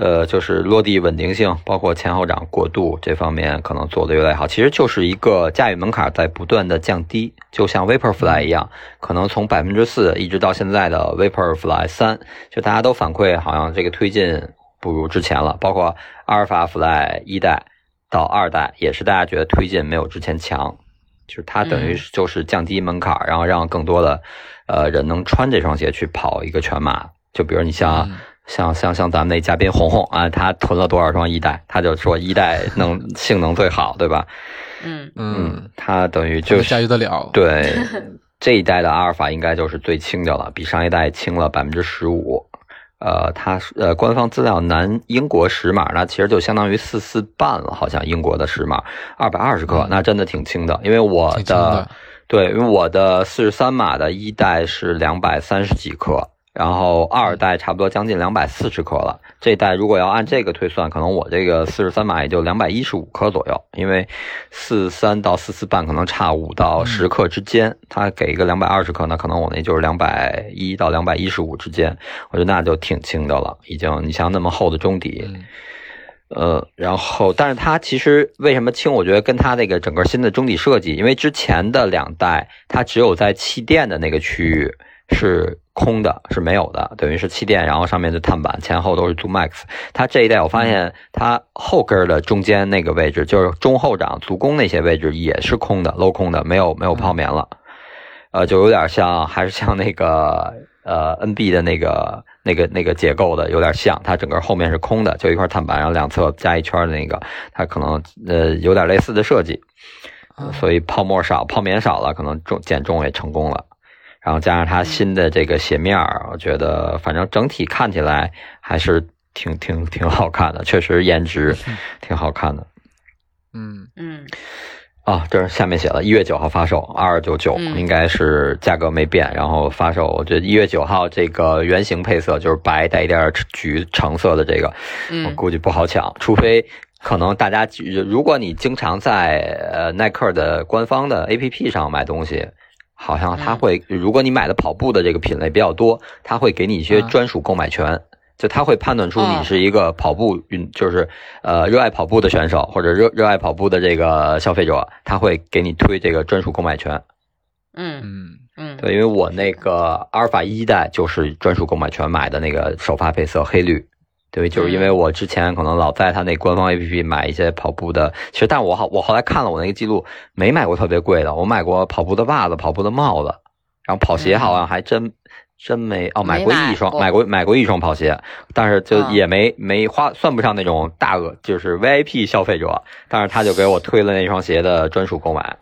呃，就是落地稳定性，包括前后掌过渡这方面，可能做的越来越好。其实就是一个驾驭门槛在不断的降低，就像 Vaporfly 一样，可能从百分之四一直到现在的 Vaporfly 三，就大家都反馈好像这个推进不如之前了。包括阿尔法 Fly 一代到二代，也是大家觉得推进没有之前强，就是它等于就是降低门槛，然后让更多的呃人能穿这双鞋去跑一个全马。就比如你像。像像像咱们那嘉宾红红啊，他囤了多少双一代，他就说一代能 *laughs* 性能最好，对吧？嗯嗯，他等于就驾驭得了。对，*laughs* 这一代的阿尔法应该就是最轻的了，比上一代轻了百分之十五。呃，它呃官方资料南英国十码，那其实就相当于四四半了，好像英国的十码二百二十克，那真的挺轻的。因为我的对，因为我的四十三码的一代是两百三十几克。然后二代差不多将近两百四十克了，这代如果要按这个推算，可能我这个四十三码也就两百一十五克左右，因为四三到四四半可能差五到十克之间，它给一个两百二十克，那可能我那就是两百一到两百一十五之间，我觉得那就挺轻的了，已经你像那么厚的中底，呃，然后但是它其实为什么轻？我觉得跟它那个整个新的中底设计，因为之前的两代它只有在气垫的那个区域。是空的，是没有的，等于是气垫，然后上面的碳板，前后都是 Zoom Max。它这一代我发现，它后跟的中间那个位置，就是中后掌足弓那些位置也是空的，镂空的，没有没有泡棉了。呃，就有点像，还是像那个呃 NB 的那个那个那个结构的，有点像。它整个后面是空的，就一块碳板，然后两侧加一圈的那个，它可能呃有点类似的设计，所以泡沫少，泡棉少了，可能重减重也成功了。然后加上它新的这个鞋面儿，我觉得反正整体看起来还是挺挺挺好看的，确实颜值挺好看的。嗯嗯。啊，这是下面写了一月九号发售，二二九九，应该是价格没变。然后发售，我觉得一月九号这个原型配色就是白带一点橘橙色的这个，我估计不好抢，除非可能大家如果你经常在呃耐克的官方的 APP 上买东西。好像他会，如果你买的跑步的这个品类比较多，他会给你一些专属购买权，就他会判断出你是一个跑步运，就是呃热爱跑步的选手或者热热爱跑步的这个消费者，他会给你推这个专属购买权。嗯。嗯。嗯，对，因为我那个阿尔法一代就是专属购买权买的那个首发配色黑绿，对，就是因为我之前可能老在他那官方 APP 买一些跑步的，其实但我好我后来看了我那个记录，没买过特别贵的，我买过跑步的袜子、跑步的帽子，然后跑鞋好像还真真没哦，买过一双，买过买过一双跑鞋，但是就也没没花，算不上那种大额，就是 VIP 消费者，但是他就给我推了那双鞋的专属购买。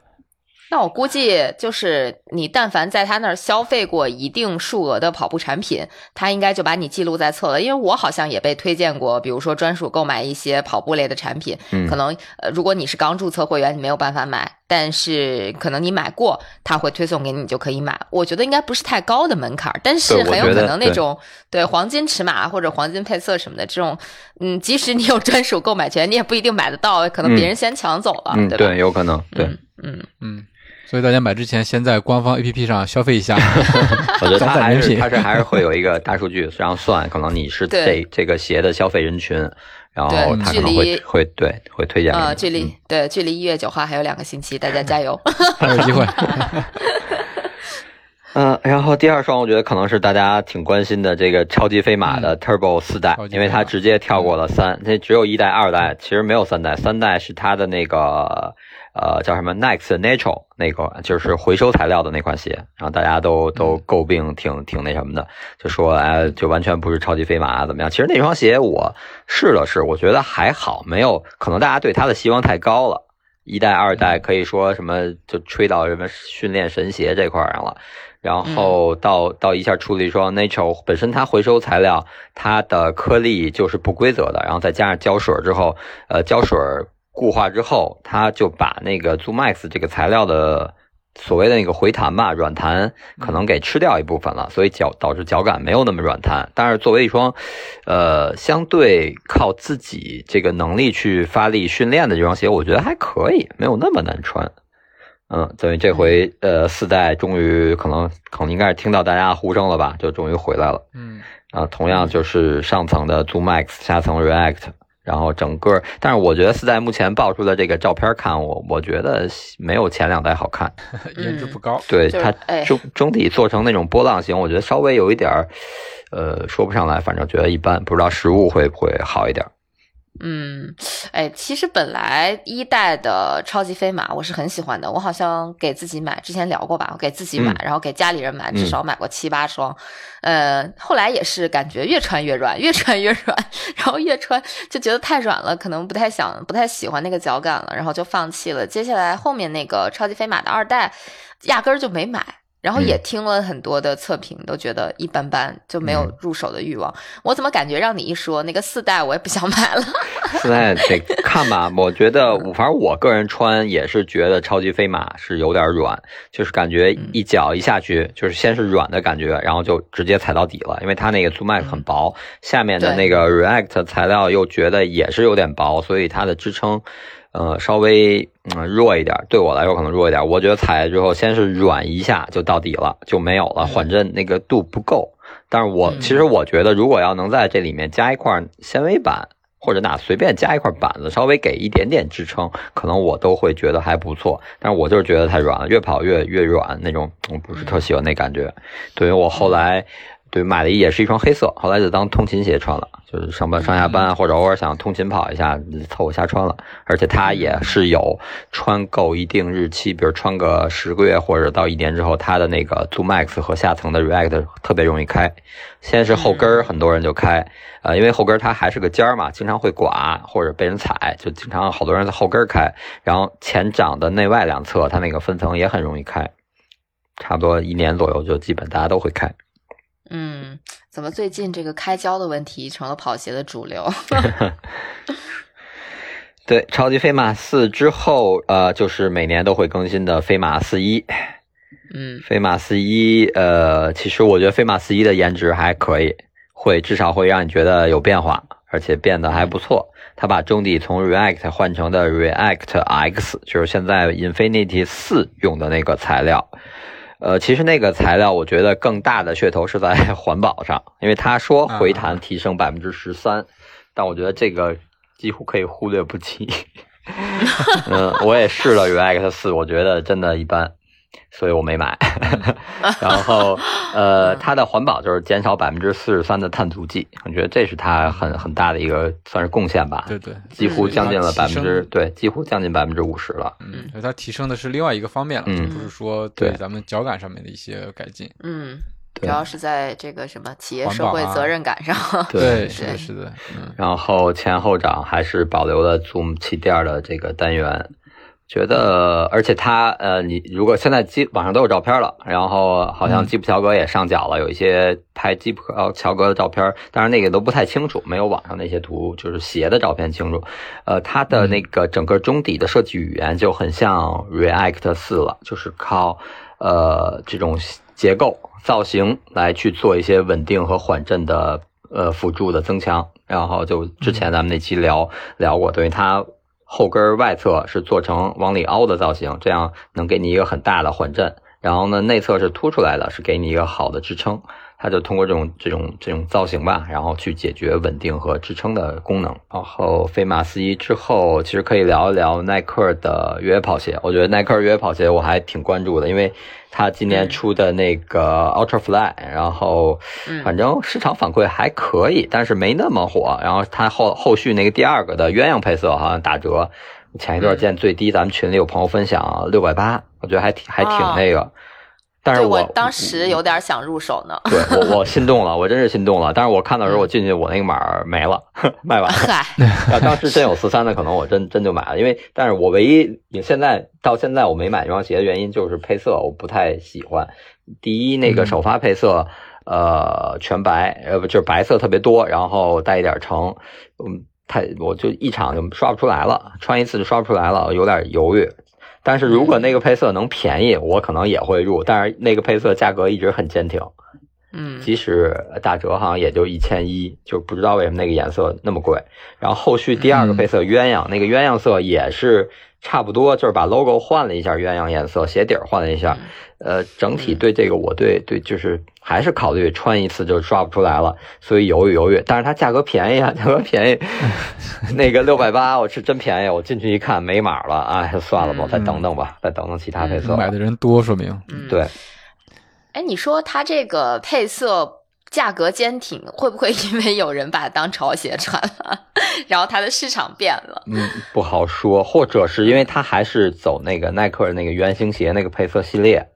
那我估计就是你，但凡在他那儿消费过一定数额的跑步产品，他应该就把你记录在册了。因为我好像也被推荐过，比如说专属购买一些跑步类的产品。可能呃，如果你是刚注册会员，你没有办法买，但是可能你买过，他会推送给你，你就可以买。我觉得应该不是太高的门槛，但是很有可能那种对黄金尺码或者黄金配色什么的这种，嗯，即使你有专属购买权，你也不一定买得到，可能别人先抢走了，对吧？对，有可能，对，嗯嗯。所以大家买之前，先在官方 APP 上消费一下。*laughs* 我觉得它还是它是还是会有一个大数据，然后算可能你是这这个鞋的消费人群，然后它可能会会对会推荐。啊，距离对距离一月九号还有两个星期，大家加油，*laughs* 还有机会。*laughs* 嗯，然后第二双我觉得可能是大家挺关心的这个超级飞马的 Turbo 四代，因为它直接跳过了三，那只有一代、二代，其实没有三代，三代是它的那个。呃，叫什么 Next Natural 那个就是回收材料的那款鞋，然后大家都都诟病挺挺那什么的，就说哎，就完全不是超级飞马怎么样？其实那双鞋我试了试，我觉得还好，没有可能大家对它的希望太高了。一代、二代可以说什么就吹到什么训练神鞋这块上了，然后到到一下出了一双 Natural，本身它回收材料它的颗粒就是不规则的，然后再加上胶水之后，呃，胶水。固化之后，它就把那个 ZoomX 这个材料的所谓的那个回弹吧，软弹可能给吃掉一部分了，所以脚导致脚感没有那么软弹。但是作为一双，呃，相对靠自己这个能力去发力训练的这双鞋，我觉得还可以，没有那么难穿。嗯，等于这回呃四代终于可能可能应该是听到大家呼声了吧，就终于回来了。嗯，啊，同样就是上层的 ZoomX，下层 React。然后整个，但是我觉得四代目前爆出的这个照片看，我我觉得没有前两代好看，*laughs* 颜值不高。对它中中底做成那种波浪形，我觉得稍微有一点儿，呃，说不上来，反正觉得一般，不知道实物会不会好一点。嗯，哎，其实本来一代的超级飞马我是很喜欢的，我好像给自己买，之前聊过吧，我给自己买，然后给家里人买，至少买过七八双。呃，后来也是感觉越穿越软，越穿越软，然后越穿就觉得太软了，可能不太想、不太喜欢那个脚感了，然后就放弃了。接下来后面那个超级飞马的二代，压根儿就没买。然后也听了很多的测评，都觉得一般般，就没有入手的欲望。我怎么感觉让你一说那个四代，我也不想买了。*laughs* 四代得看吧，我觉得，反正我个人穿也是觉得超级飞马是有点软，就是感觉一脚一下去，就是先是软的感觉，然后就直接踩到底了，因为它那个 Zoom 很薄，下面的那个 React 材料又觉得也是有点薄，所以它的支撑。呃，稍微嗯弱一点，对我来说可能弱一点。我觉得踩了之后先是软一下就到底了，就没有了，缓震那个度不够。但是我其实我觉得，如果要能在这里面加一块纤维板，或者哪随便加一块板子，稍微给一点点支撑，可能我都会觉得还不错。但是我就是觉得太软了，越跑越越软那种，我不是特喜欢那感觉。对于我后来。对，买的也是一双黑色，后来就当通勤鞋穿了，就是上班上下班或者偶尔想通勤跑一下，凑合瞎穿了。而且它也是有穿够一定日期，比如穿个十个月或者到一年之后，它的那个 Zoom Max 和下层的 React 特别容易开。先是后跟儿，很多人就开，呃，因为后跟儿它还是个尖儿嘛，经常会刮或者被人踩，就经常好多人在后跟儿开。然后前掌的内外两侧，它那个分层也很容易开，差不多一年左右就基本大家都会开。嗯，怎么最近这个开胶的问题成了跑鞋的主流？*laughs* 对，超级飞马四之后，呃，就是每年都会更新的飞马四一。嗯，飞马四一，呃，其实我觉得飞马四一的颜值还可以，会至少会让你觉得有变化，而且变得还不错。它把中底从 React 换成的 React X，就是现在 Infinity 四用的那个材料。呃，其实那个材料，我觉得更大的噱头是在 *laughs* 环保上，因为他说回弹提升百分之十三，但我觉得这个几乎可以忽略不计。*laughs* 嗯，我也试了 React 四，我觉得真的一般。所以我没买。*laughs* 然后呃，它的环保就是减少百分之四十三的碳足迹，我觉得这是它很很大的一个算是贡献吧。对对，几乎将近了百分之嗯对，几乎将近百分之五十了。嗯，所以它提升的是另外一个方面了，嗯就不是说对对咱们脚感上面的一些改进。嗯，主要是在这个什么企业社会责任感上。对是的，是的，嗯，然后前后掌还是保留了 Zoom 气垫的这个单元，觉得而且他呃，你如果现在基网上都有照片了，然后好像嗯基普乔格也上脚了，有一些拍基普乔格的照片，当然那个都不太清楚，没有网上那些图就是鞋的照片清楚。呃，它的那个整个中底的设计语言就很像 React 四了，就是靠呃这种结构造型来去做一些稳定和缓震的呃辅助的增强。然后就之前咱们那期聊、聊过，等于它后跟外侧是做成往里凹的造型，这样能给你一个很大的缓震。然后呢，内侧是凸出来的，是给你一个好的支撑。它就通过这种这种这种造型吧，然后去解决稳定和支撑的功能。然后飞马四一之后，其实可以聊一聊耐克的越野跑鞋。我觉得耐克越野跑鞋我还挺关注的，因为它今年出的那个 Ultra Fly，然后嗯反正市场反馈还可以，但是没那么火。然后它后后续那个第二个的鸳鸯配色好像打折，前一段见最低，咱们群里有朋友分享六百八，我觉得还挺还挺哦那个。但是我我当时有点想入手呢。对我我心动了，我真是心动了。但是我看到时候我进去，我那个码没了，*laughs* 卖完了。嗨，*laughs* 要当时真有四三的，可能我真真就买了。因为，但是我唯一也现在到现在我没买这双鞋的原因就是配色我不太喜欢。第一，那个首发配色，呃，全白，呃，不就是白色特别多，然后带一点橙，嗯，太我就一场就刷不出来了，穿一次就刷不出来了，有点犹豫。但是如果那个配色能便宜，我可能也会入。但是那个配色价格一直很坚挺，嗯即使打折好像也就一千一，就不知道为什么那个颜色那么贵。然后后续第二个配色鸳鸯，那个鸳鸯色也是差不多，就是把 logo 换了一下鸳鸯颜色，鞋底儿换了一下。呃，整体对这个我对对就是还是考虑穿一次就刷不出来了，所以犹豫犹豫。但是它价格便宜啊，价格便宜，*laughs* 那个六百八我是真便宜，我进去一看没码了，哎，算了吧，我再等等吧，再等等其他配色。买的人多，说明嗯，对，哎，你说它这个配色价格坚挺，会不会因为有人把它当潮鞋穿了，然后它的市场变了？*laughs* 嗯，不好说，或者是因为它还是走那个耐克那个圆形鞋那个配色系列，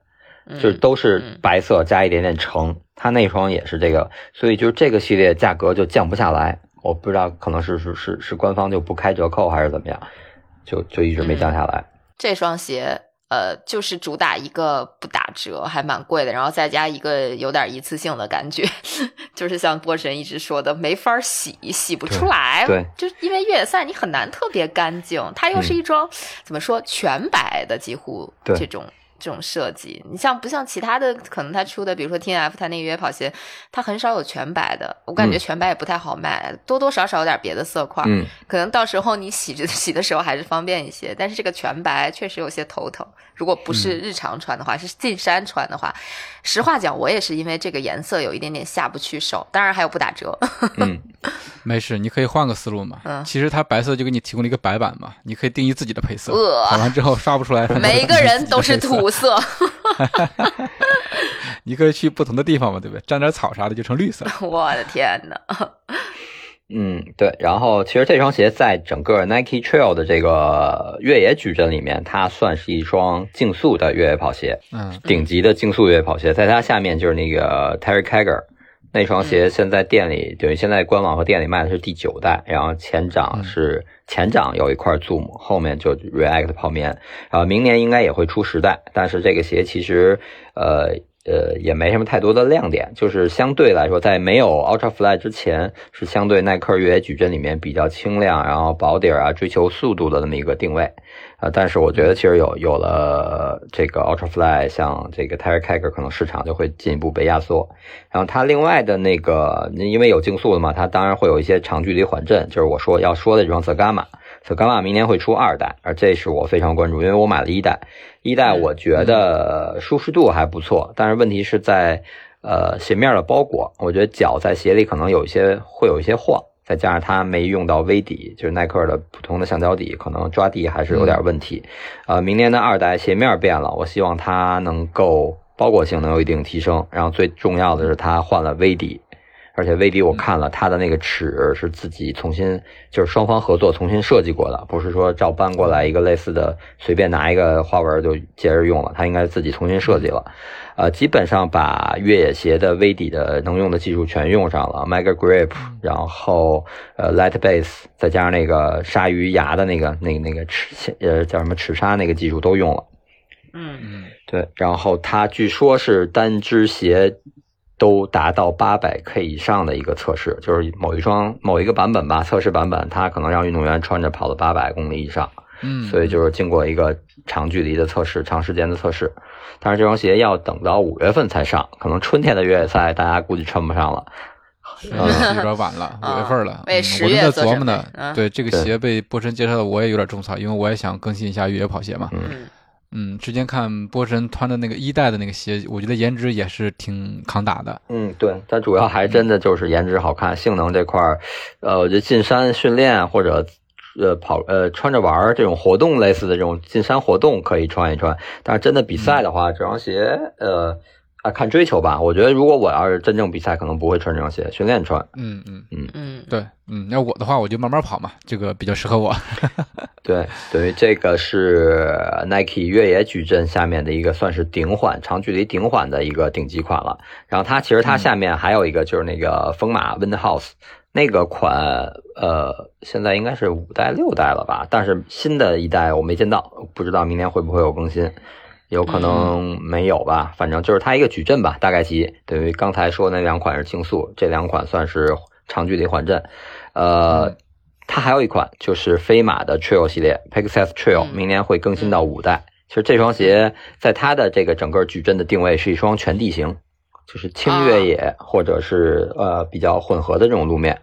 就是都是嗯白色加一点点橙，它那双也是这个，所以就是这个系列价格就降不下来。我不知道，可能是是是是官方就不开折扣还是怎么样，就就一直没降下来。这双鞋，呃，就是主打一个不打折，还蛮贵的，然后再加一个有点一次性的感觉，*laughs* 就是像波神一直说的，没法洗，洗不出来。对，就是因为越野赛你很难特别干净，它又是一双、怎么说全白的，几乎这种。这种设计，你像不像其他的？可能他出的，比如说 T N F，他那个越野跑鞋，它很少有全白的。我感觉嗯全白也不太好卖，多多少少有点别的色块。嗯，可能到时候你洗着 *laughs* 洗的时候还是方便一些，但是这个全白确实有些头疼。如果不是日常穿的话，是进山穿的话，实话讲，我也是因为这个颜色有一点点下不去手。当然还有不打折，*laughs* 嗯，没事，你可以换个思路嘛。嗯其实它白色就给你提供了一个白板嘛，你可以定义自己的配色，呃跑完之后刷不出来，每一个人都是土色。*laughs* 你可以去不同的地方嘛，对不对？沾点草啥的就成绿色。*laughs* 我的天呐，嗯，对。然后其实这双鞋在整个 Nike Trail 的这个越野矩阵里面，它算是一双竞速的越野跑鞋。嗯，顶级的竞速越野跑鞋，在它下面就是那个 Terry Kager 那双鞋，现在店里等于现在官网和店里卖的是第九代，然后前掌是前掌有一块 Zoom，后面就 React 泡棉，然后明年应该也会出十代，但是这个鞋其实呃。呃，也没什么太多的亮点，就是相对来说，在没有 Ultra Fly 之前，是相对耐克越野矩阵里面比较轻量，然后薄底儿啊，追求速度的那么一个定位。啊，但是我觉得其实有有了这个 Ultra Fly，像这个 Terry Kager，可能市场就会进一步被压缩。然后它另外的那个，因为有竞速的嘛，它当然会有一些长距离缓震，就是我说要说的这双 Sagama。Sagama 明年会出二代，而这是我非常关注，因为我买了一代，一代我觉得舒适度还不错，但是问题是在呃鞋面的包裹，我觉得脚在鞋里可能有一些会有一些晃。再加上它没用到微底，就是耐克的普通的橡胶底，可能抓地还是有点问题。呃，明年的二代鞋面变了，我希望它能够包裹性能有一定提升。然后最重要的是它换了微底。而且微底我看了，它的那个齿是自己重新，就是双方合作重新设计过的，不是说照搬过来一个类似的，随便拿一个花纹就接着用了。它应该自己重新设计了，呃，基本上把越野鞋的微底的能用的技术全用上了，Mega Grip，然后呃 Light Base，再加上那个鲨鱼牙的那个那个那个齿呃叫什么齿鲨那个技术都用了。嗯嗯，对，然后它据说是单只鞋。都达到八百 K 以上的一个测试，就是某一双某一个版本吧，测试版本，它可能让运动员穿着跑了八百公里以上，嗯，所以就是经过一个长距离的测试，长时间的测试。但是这双鞋要等到五月份才上，可能春天的越野赛大家估计穿不上了，有点晚了，*laughs* 五月份了。我正在琢磨呢，对这个鞋被波神介绍的，我也有点种草，因为我也想更新一下越野跑鞋嘛。嗯。嗯，之前看波神穿的那个一代的那个鞋，我觉得颜值也是挺抗打的。嗯，对，它主要还真的就是颜值好看，性能这块儿，呃，我觉得进山训练或者呃跑呃穿着玩儿这种活动类似的这种进山活动可以穿一穿，但是真的比赛的话，这双鞋呃。啊，看追求吧。我觉得如果我要是真正比赛，可能不会穿这双鞋，训练穿。嗯嗯嗯嗯，对，嗯，要我的话，我就慢慢跑嘛，这个比较适合我。*laughs* 对等于，这个是 Nike 越野矩阵下面的一个算是顶缓、长距离顶缓的一个顶级款了。然后它其实它下面还有一个就是那个风马 Windhouse 那个款，呃，现在应该是五代六代了吧？但是新的一代我没见到，不知道明年会不会有更新。有可能没有吧，反正就是它一个矩阵吧，大概其等于刚才说那两款是竞速，这两款算是长距离缓震。呃，它还有一款就是飞马的 Trail 系列，Pegasus Trail，明年会更新到五代。其实这双鞋在它的这个整个矩阵的定位是一双全地形，就是轻越野或者是呃比较混合的这种路面。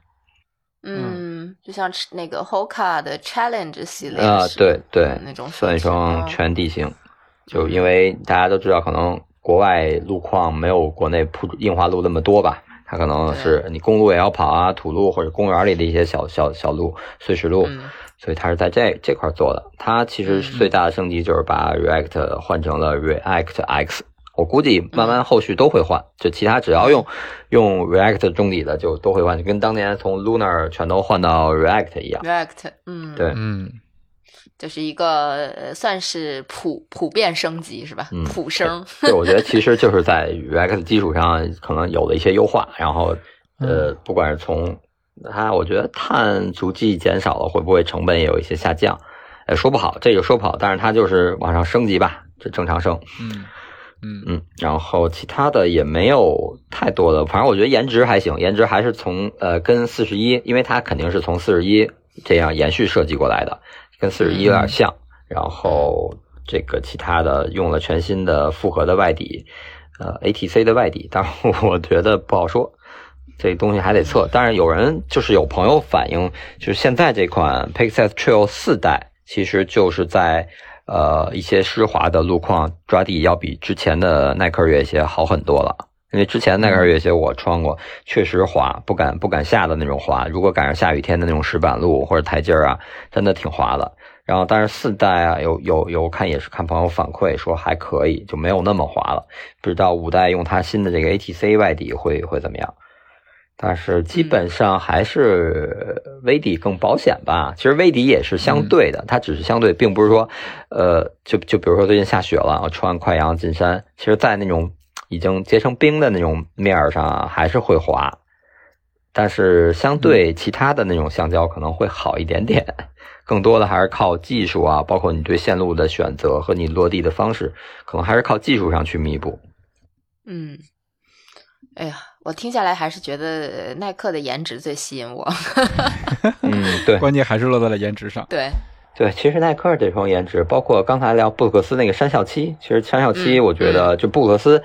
嗯，就像那个 Hoka 的 Challenge 系列啊，对对，那种算一双全地形。就因为大家都知道，可能国外路况没有国内铺硬化路那么多吧，它可能是你公路也要跑啊，土路或者公园里的一些小小小路、碎石路，所以它是在这这块做的。它其实最大的升级就是把 React 换成了 React X，我估计慢慢后续都会换，就其他只要用用 React 中底的就都会换，就跟当年从 Lunar 全都换到 React 一样。React，嗯，对，嗯。就是一个算是普普遍升级是吧？普升。对，我觉得其实就是在 React 基础上可能有了一些优化，然后呃，不管是从它，我觉得碳足迹减少了，会不会成本也有一些下降？呃，说不好，这个说不好，但是它就是往上升级吧，这正常升。嗯嗯嗯，然后其他的也没有太多的，反正我觉得颜值还行，颜值还是从呃跟四十一，因为它肯定是从四十一这样延续设计过来的。跟四十一有点像，然后这个其他的用了全新的复合的外底，呃，ATC 的外底，但我觉得不好说，这东西还得测。但是有人就是有朋友反映，就是现在这款 Pixel Trail 四代，其实就是在呃一些湿滑的路况抓地要比之前的耐克越野鞋好很多了。因为之前耐克越野鞋我穿过，确实滑，不敢不敢下的那种滑。如果赶上下雨天的那种石板路或者台阶啊，真的挺滑的。然后，但是四代啊，有有有看也是看朋友反馈说还可以，就没有那么滑了。不知道五代用它新的这个 ATC 外底会会怎么样？但是基本上还是微底更保险吧。其实微底也是相对的，它只是相对，并不是说，呃，就就比如说最近下雪了，我穿快羊进山，其实，在那种。已经结成冰的那种面上还是会滑，但是相对其他的那种橡胶可能会好一点点。更多的还是靠技术啊，包括你对线路的选择和你落地的方式，可能还是靠技术上去弥补。嗯，哎呀，我听下来还是觉得耐克的颜值最吸引我。*laughs* *laughs* 嗯，对，关键还是落在了颜值上。对。对，其实耐克这双颜值，包括刚才聊布鲁克斯那个山校七，其实山校七我觉得就布鲁克斯。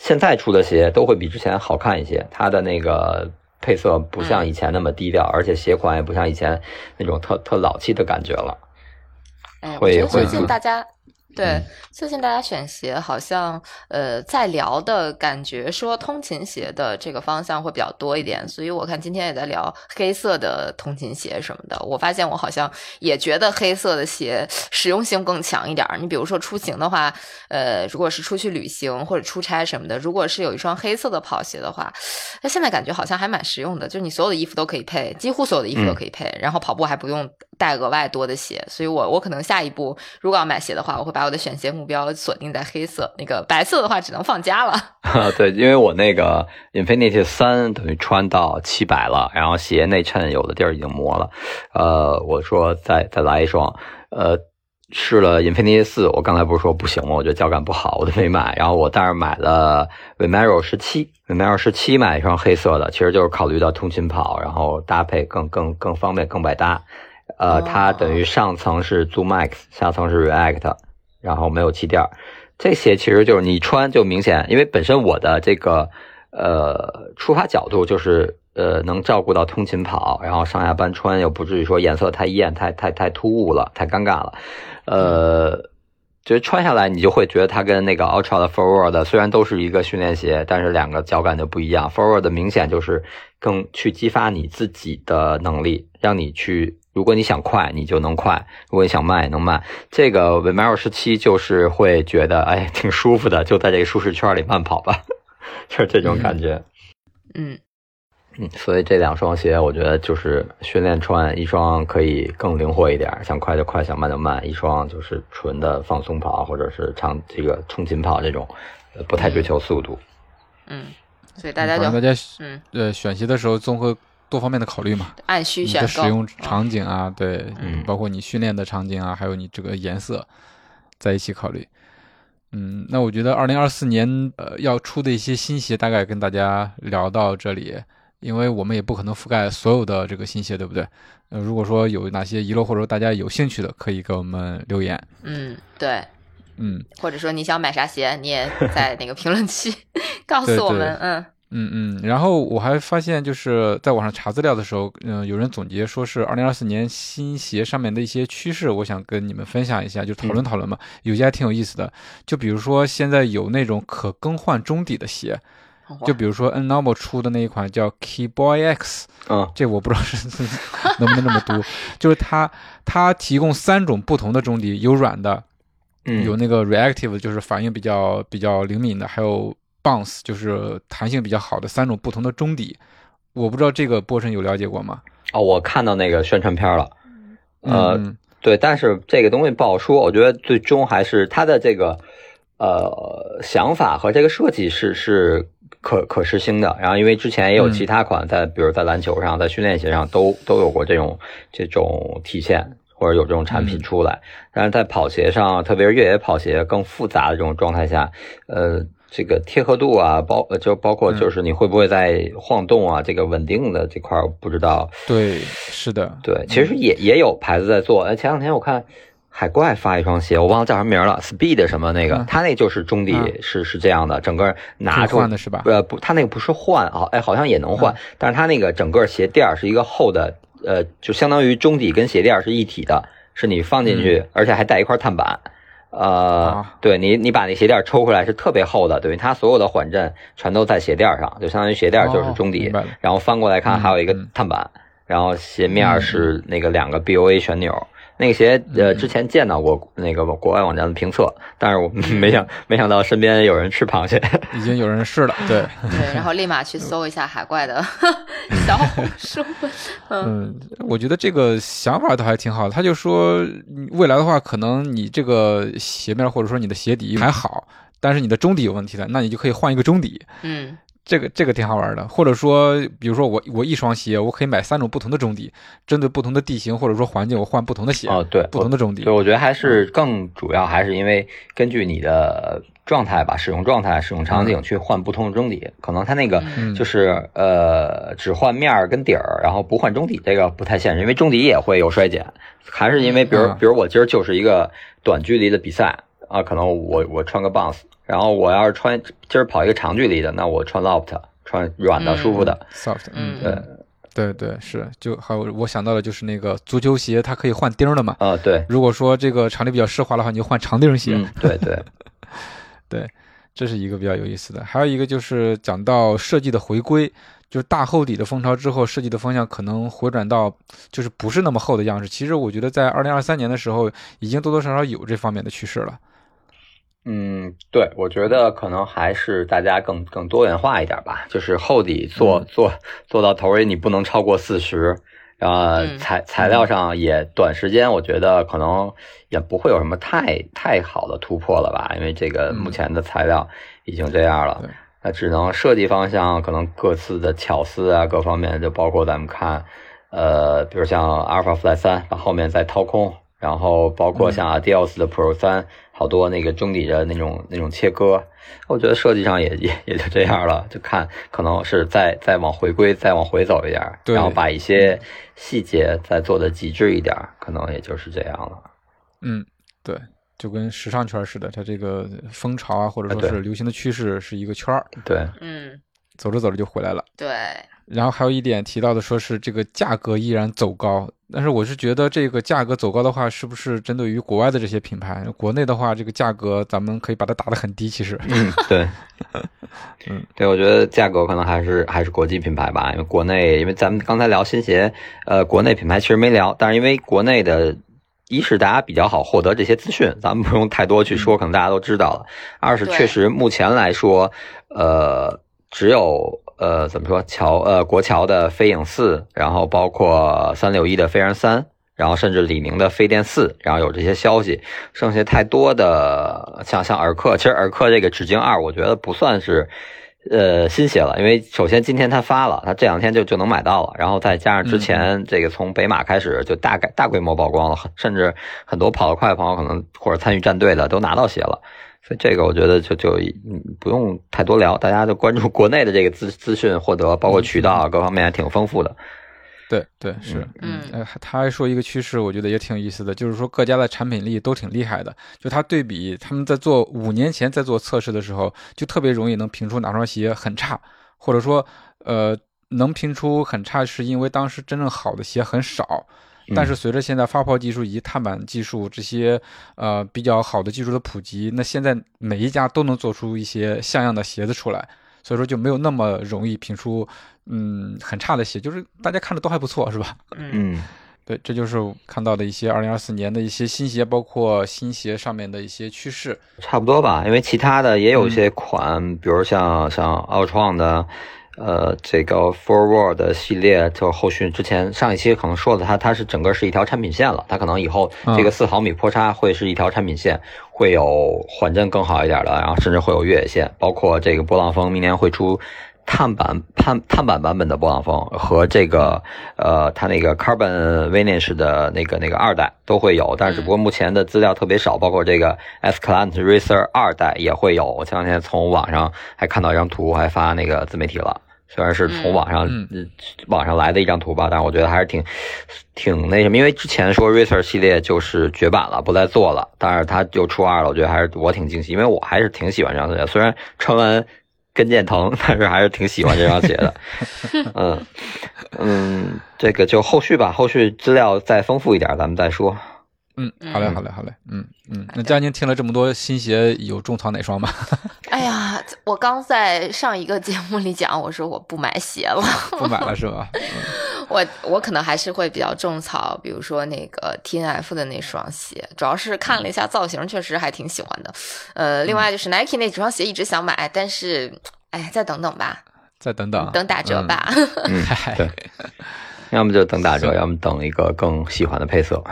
现在出的鞋都会比之前好看一些，它的那个配色不像以前那么低调，而且鞋款也不像以前那种特特老气的感觉了。哎，我觉得最近大家对，最近大家选鞋好像呃在聊的感觉，说通勤鞋的这个方向会比较多一点，所以我看今天也在聊黑色的通勤鞋什么的。我发现我好像也觉得黑色的鞋实用性更强一点。你比如说出行的话，呃，如果是出去旅行或者出差什么的，如果是有一双黑色的跑鞋的话，那现在感觉好像还蛮实用的，就是你所有的衣服都可以配，几乎所有的衣服都可以配，然后跑步还不用带额外多的鞋。所以我我可能下一步如果要买鞋的话，我会把我的选鞋目标锁定在黑色，那个白色的话只能放家了。*laughs* 对，因为我那个 Infinity 三等于穿到七百了，然后鞋内衬有的地儿已经磨了，呃，我说再再来一双，呃，试了 Infinity 四，我刚才不是说不行吗？我觉得脚感不好，我都没买。然后我但是买了 Vomero 十七，Vomero 十七买一双黑色的，其实就是考虑到通勤跑，然后搭配更更更方便，更百搭。呃，它等于上层是 Zoom Max，下层是 React。然后没有气垫，这些其实就是你穿就明显，因为本身我的这个呃出发角度就是呃能照顾到通勤跑，然后上下班穿又不至于说颜色太艳、太太太突兀了、太尴尬了，呃，就穿下来你就会觉得它跟那个 Ultra 的 Forward 虽然都是一个训练鞋，但是两个脚感就不一样，Forward 明显就是更去激发你自己的能力，让你去。如果你想快，你就能快；如果你想慢，也能慢。这个 Vomero 十七就是会觉得，哎，挺舒服的，就在这个舒适圈里慢跑吧，*laughs* 就是这种感觉。嗯嗯，所以这两双鞋，我觉得就是训练穿，一双可以更灵活一点，想快就快，想慢就慢；一双就是纯的放松跑，或者是长这个冲勤跑这种，不太追求速度。嗯，所以大家就大家嗯呃选鞋的时候综合。多方面的考虑嘛，按需选的使用场景啊，对，嗯，包括你训练的场景啊，还有你这个颜色，在一起考虑。嗯，那我觉得二零二四年呃要出的一些新鞋，大概跟大家聊到这里，因为我们也不可能覆盖所有的这个新鞋，对不对？呃，如果说有哪些遗漏，或者说大家有兴趣的，可以给我们留言。嗯，对，嗯，或者说你想买啥鞋，你也在那个评论区 *laughs* 告诉我们，嗯。嗯嗯，然后我还发现，就是在网上查资料的时候，嗯，有人总结说是二零二四年新鞋上面的一些趋势，我想跟你们分享一下，就讨论讨论嘛。有些还挺有意思的，就比如说现在有那种可更换中底的鞋，就比如说 N Normal 出的那一款叫 Keyboy X，嗯，这我不知道是 *laughs* 能不能这么读，*laughs* 就是它它提供三种不同的中底，有软的，有那个 Reactive，就是反应比较比较灵敏的，还有。Bounce 就是弹性比较好的三种不同的中底，我不知道这个波神有了解过吗？哦，我看到那个宣传片了，呃，对，但是这个东西不好说。我觉得最终还是它的这个呃想法和这个设计是是可可实行的。然后因为之前也有其他款在，比如在篮球上、在训练鞋上都都有过这种这种体现，或者有这种产品出来。但是在跑鞋上，特别是越野跑鞋更复杂的这种状态下，呃。这个贴合度啊，包就包括就是你会不会在晃动啊，这个稳定的这块不知道。对，是的，对，其实也也有牌子在做。哎，前两天我看海怪发一双鞋，我忘了叫什么名了，Speed 什么那个，他那就是中底是是这样的，整个拿出换的是吧？呃不，他那个不是换啊，哎好像也能换，但是他那个整个鞋垫是一个厚的，呃，就相当于中底跟鞋垫是一体的，是你放进去，而且还带一块碳板。呃，对你，你把那鞋垫抽回来是特别厚的，等于它所有的缓震全都在鞋垫上，就相当于鞋垫就是中底，然后翻过来看还有一个碳板，然后鞋面是那个两个 BOA 旋钮。那个鞋，呃，之前见到过那个国外网站的评测，但是我没想没想到身边有人吃螃蟹，已经有人试了，对 *laughs* 对，然后立马去搜一下海怪的 *laughs* 小红书。嗯，我觉得这个想法倒还挺好。他就说，未来的话，可能你这个鞋面或者说你的鞋底还好，但是你的中底有问题的，那你就可以换一个中底。嗯。这个这个挺好玩的，或者说，比如说我我一双鞋，我可以买三种不同的中底，针对不同的地形或者说环境，我换不同的鞋。哦，对，不同的中底。对，我觉得还是更主要还是因为根据你的状态吧，使用状态、使用场景去换不同的中底。可能它那个就是呃，只换面儿跟底儿，然后不换中底，这个不太现实，因为中底也会有衰减。还是因为，比如比如我今儿就是一个短距离的比赛啊，可能我我穿个 Bounce。然后我要是穿今儿跑一个长距离的，那我穿 Loft，穿软的舒服的，Soft，嗯，对对对是，就还有我想到的就是那个足球鞋，它可以换钉的嘛。啊，对。如果说这个场地比较湿滑的话，你就换长钉鞋。对对 *laughs* 对，这是一个比较有意思的。还有一个就是讲到设计的回归。就是大厚底的风潮之后，设计的方向可能回转到就是不是那么厚的样式。其实我觉得在二零二三年的时候，已经多多少少有这方面的趋势了。嗯，对，我觉得可能还是大家更更多元化一点吧。就是厚底做做做到头，你不能超过四十。然后材材料上也短时间，我觉得可能也不会有什么太太好的突破了吧，因为这个目前的材料已经这样了。那只能设计方向，可能各自的巧思啊，各方面就包括咱们看，呃，比如像阿尔法 Fly 三把后面再掏空，然后包括像 Adios 的 Pro 三，好多那个中底的那种那种切割，我觉得设计上也也也就这样了，就看可能是再再往回归，再往回走一点，然后把一些细节再做的极致一点，可能也就是这样了。嗯，对。就跟时尚圈似的，它这个风潮啊，或者说是流行的趋势是一个圈儿。对，嗯，走着走着就回来了。对。然后还有一点提到的，说是这个价格依然走高，但是我是觉得这个价格走高的话，是不是针对于国外的这些品牌？国内的话，这个价格咱们可以把它打得很低。其实，*laughs* 嗯，对，嗯，对，我觉得价格可能还是还是国际品牌吧，因为国内，因为咱们刚才聊新鞋，呃，国内品牌其实没聊，但是因为国内的。一是大家比较好获得这些资讯，咱们不用太多去说，可能大家都知道了。二是确实目前来说，呃，只有呃怎么说乔呃国桥的飞影四，然后包括三六一的飞人三，然后甚至李宁的飞电四，然后有这些消息。剩下太多的像像尔克，其实尔克这个纸巾二，我觉得不算是。呃，新鞋了，因为首先今天他发了，他这两天就就能买到了，然后再加上之前这个从北马开始就大概大规模曝光了，甚至很多跑得快的朋友可能或者参与战队的都拿到鞋了，所以这个我觉得就就不用太多聊，大家就关注国内的这个资资讯获得，包括渠道各方面还挺丰富的。对对是，嗯，他还说一个趋势，我觉得也挺有意思的，就是说各家的产品力都挺厉害的。就他对比他们在做五年前在做测试的时候，就特别容易能评出哪双鞋很差，或者说，呃，能评出很差，是因为当时真正好的鞋很少。但是随着现在发泡技术以及碳板技术这些呃比较好的技术的普及，那现在每一家都能做出一些像样的鞋子出来，所以说就没有那么容易评出。嗯，很差的鞋，就是大家看着都还不错，是吧？*laughs* 嗯，对，这就是看到的一些二零二四年的一些新鞋，包括新鞋上面的一些趋势，差不多吧。因为其他的也有一些款，比如像像奥创的，呃，这个 Forward 系列，就后续之前上一期可能说的，它它是整个是一条产品线了，它可能以后这个四毫米坡差会是一条产品线，会有缓震更好一点的，然后甚至会有越野线，包括这个波浪峰明年会出。碳板碳碳板版本的波浪峰和这个呃，它那个 Carbon Vanish 的那个那个二代都会有，但是不过目前的资料特别少，包括这个 S Client Racer 二代也会有。我前两天从网上还看到一张图，还发那个自媒体了，虽然是从网上网上来的一张图吧，但我觉得还是挺挺那什么，因为之前说 Racer 系列就是绝版了，不再做了，但是它就出二了，我觉得还是我挺惊喜，因为我还是挺喜欢这双鞋，虽然穿完。跟腱疼，但是还是挺喜欢这双鞋的。*laughs* 嗯嗯，这个就后续吧，后续资料再丰富一点，咱们再说。嗯，好嘞，好嘞，好嘞。嗯嗯，那佳宁听了这么多新鞋，有种草哪双吗？*laughs* 哎呀，我刚在上一个节目里讲，我说我不买鞋了，*laughs* 不买了是吧？*laughs* 我我可能还是会比较种草，比如说那个 T N F 的那双鞋，主要是看了一下造型，确实还挺喜欢的。呃，另外就是 Nike 那几双鞋一直想买，但是哎，再等等吧，再等等，等打折吧。嗯，对，要么就等打折，要么等一个更喜欢的配色。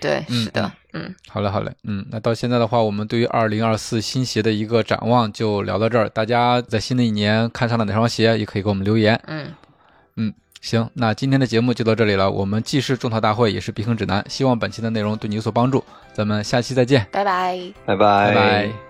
对，是的，嗯，好嘞，好嘞，嗯，那到现在的话，我们对于二零二四新鞋的一个展望就聊到这儿。大家在新的一年看上了哪双鞋，也可以给我们留言。嗯嗯。行，那今天的节目就到这里了。我们既是种草大会，也是避坑指南。希望本期的内容对你有所帮助。咱们下期再见，拜拜，拜拜，拜拜。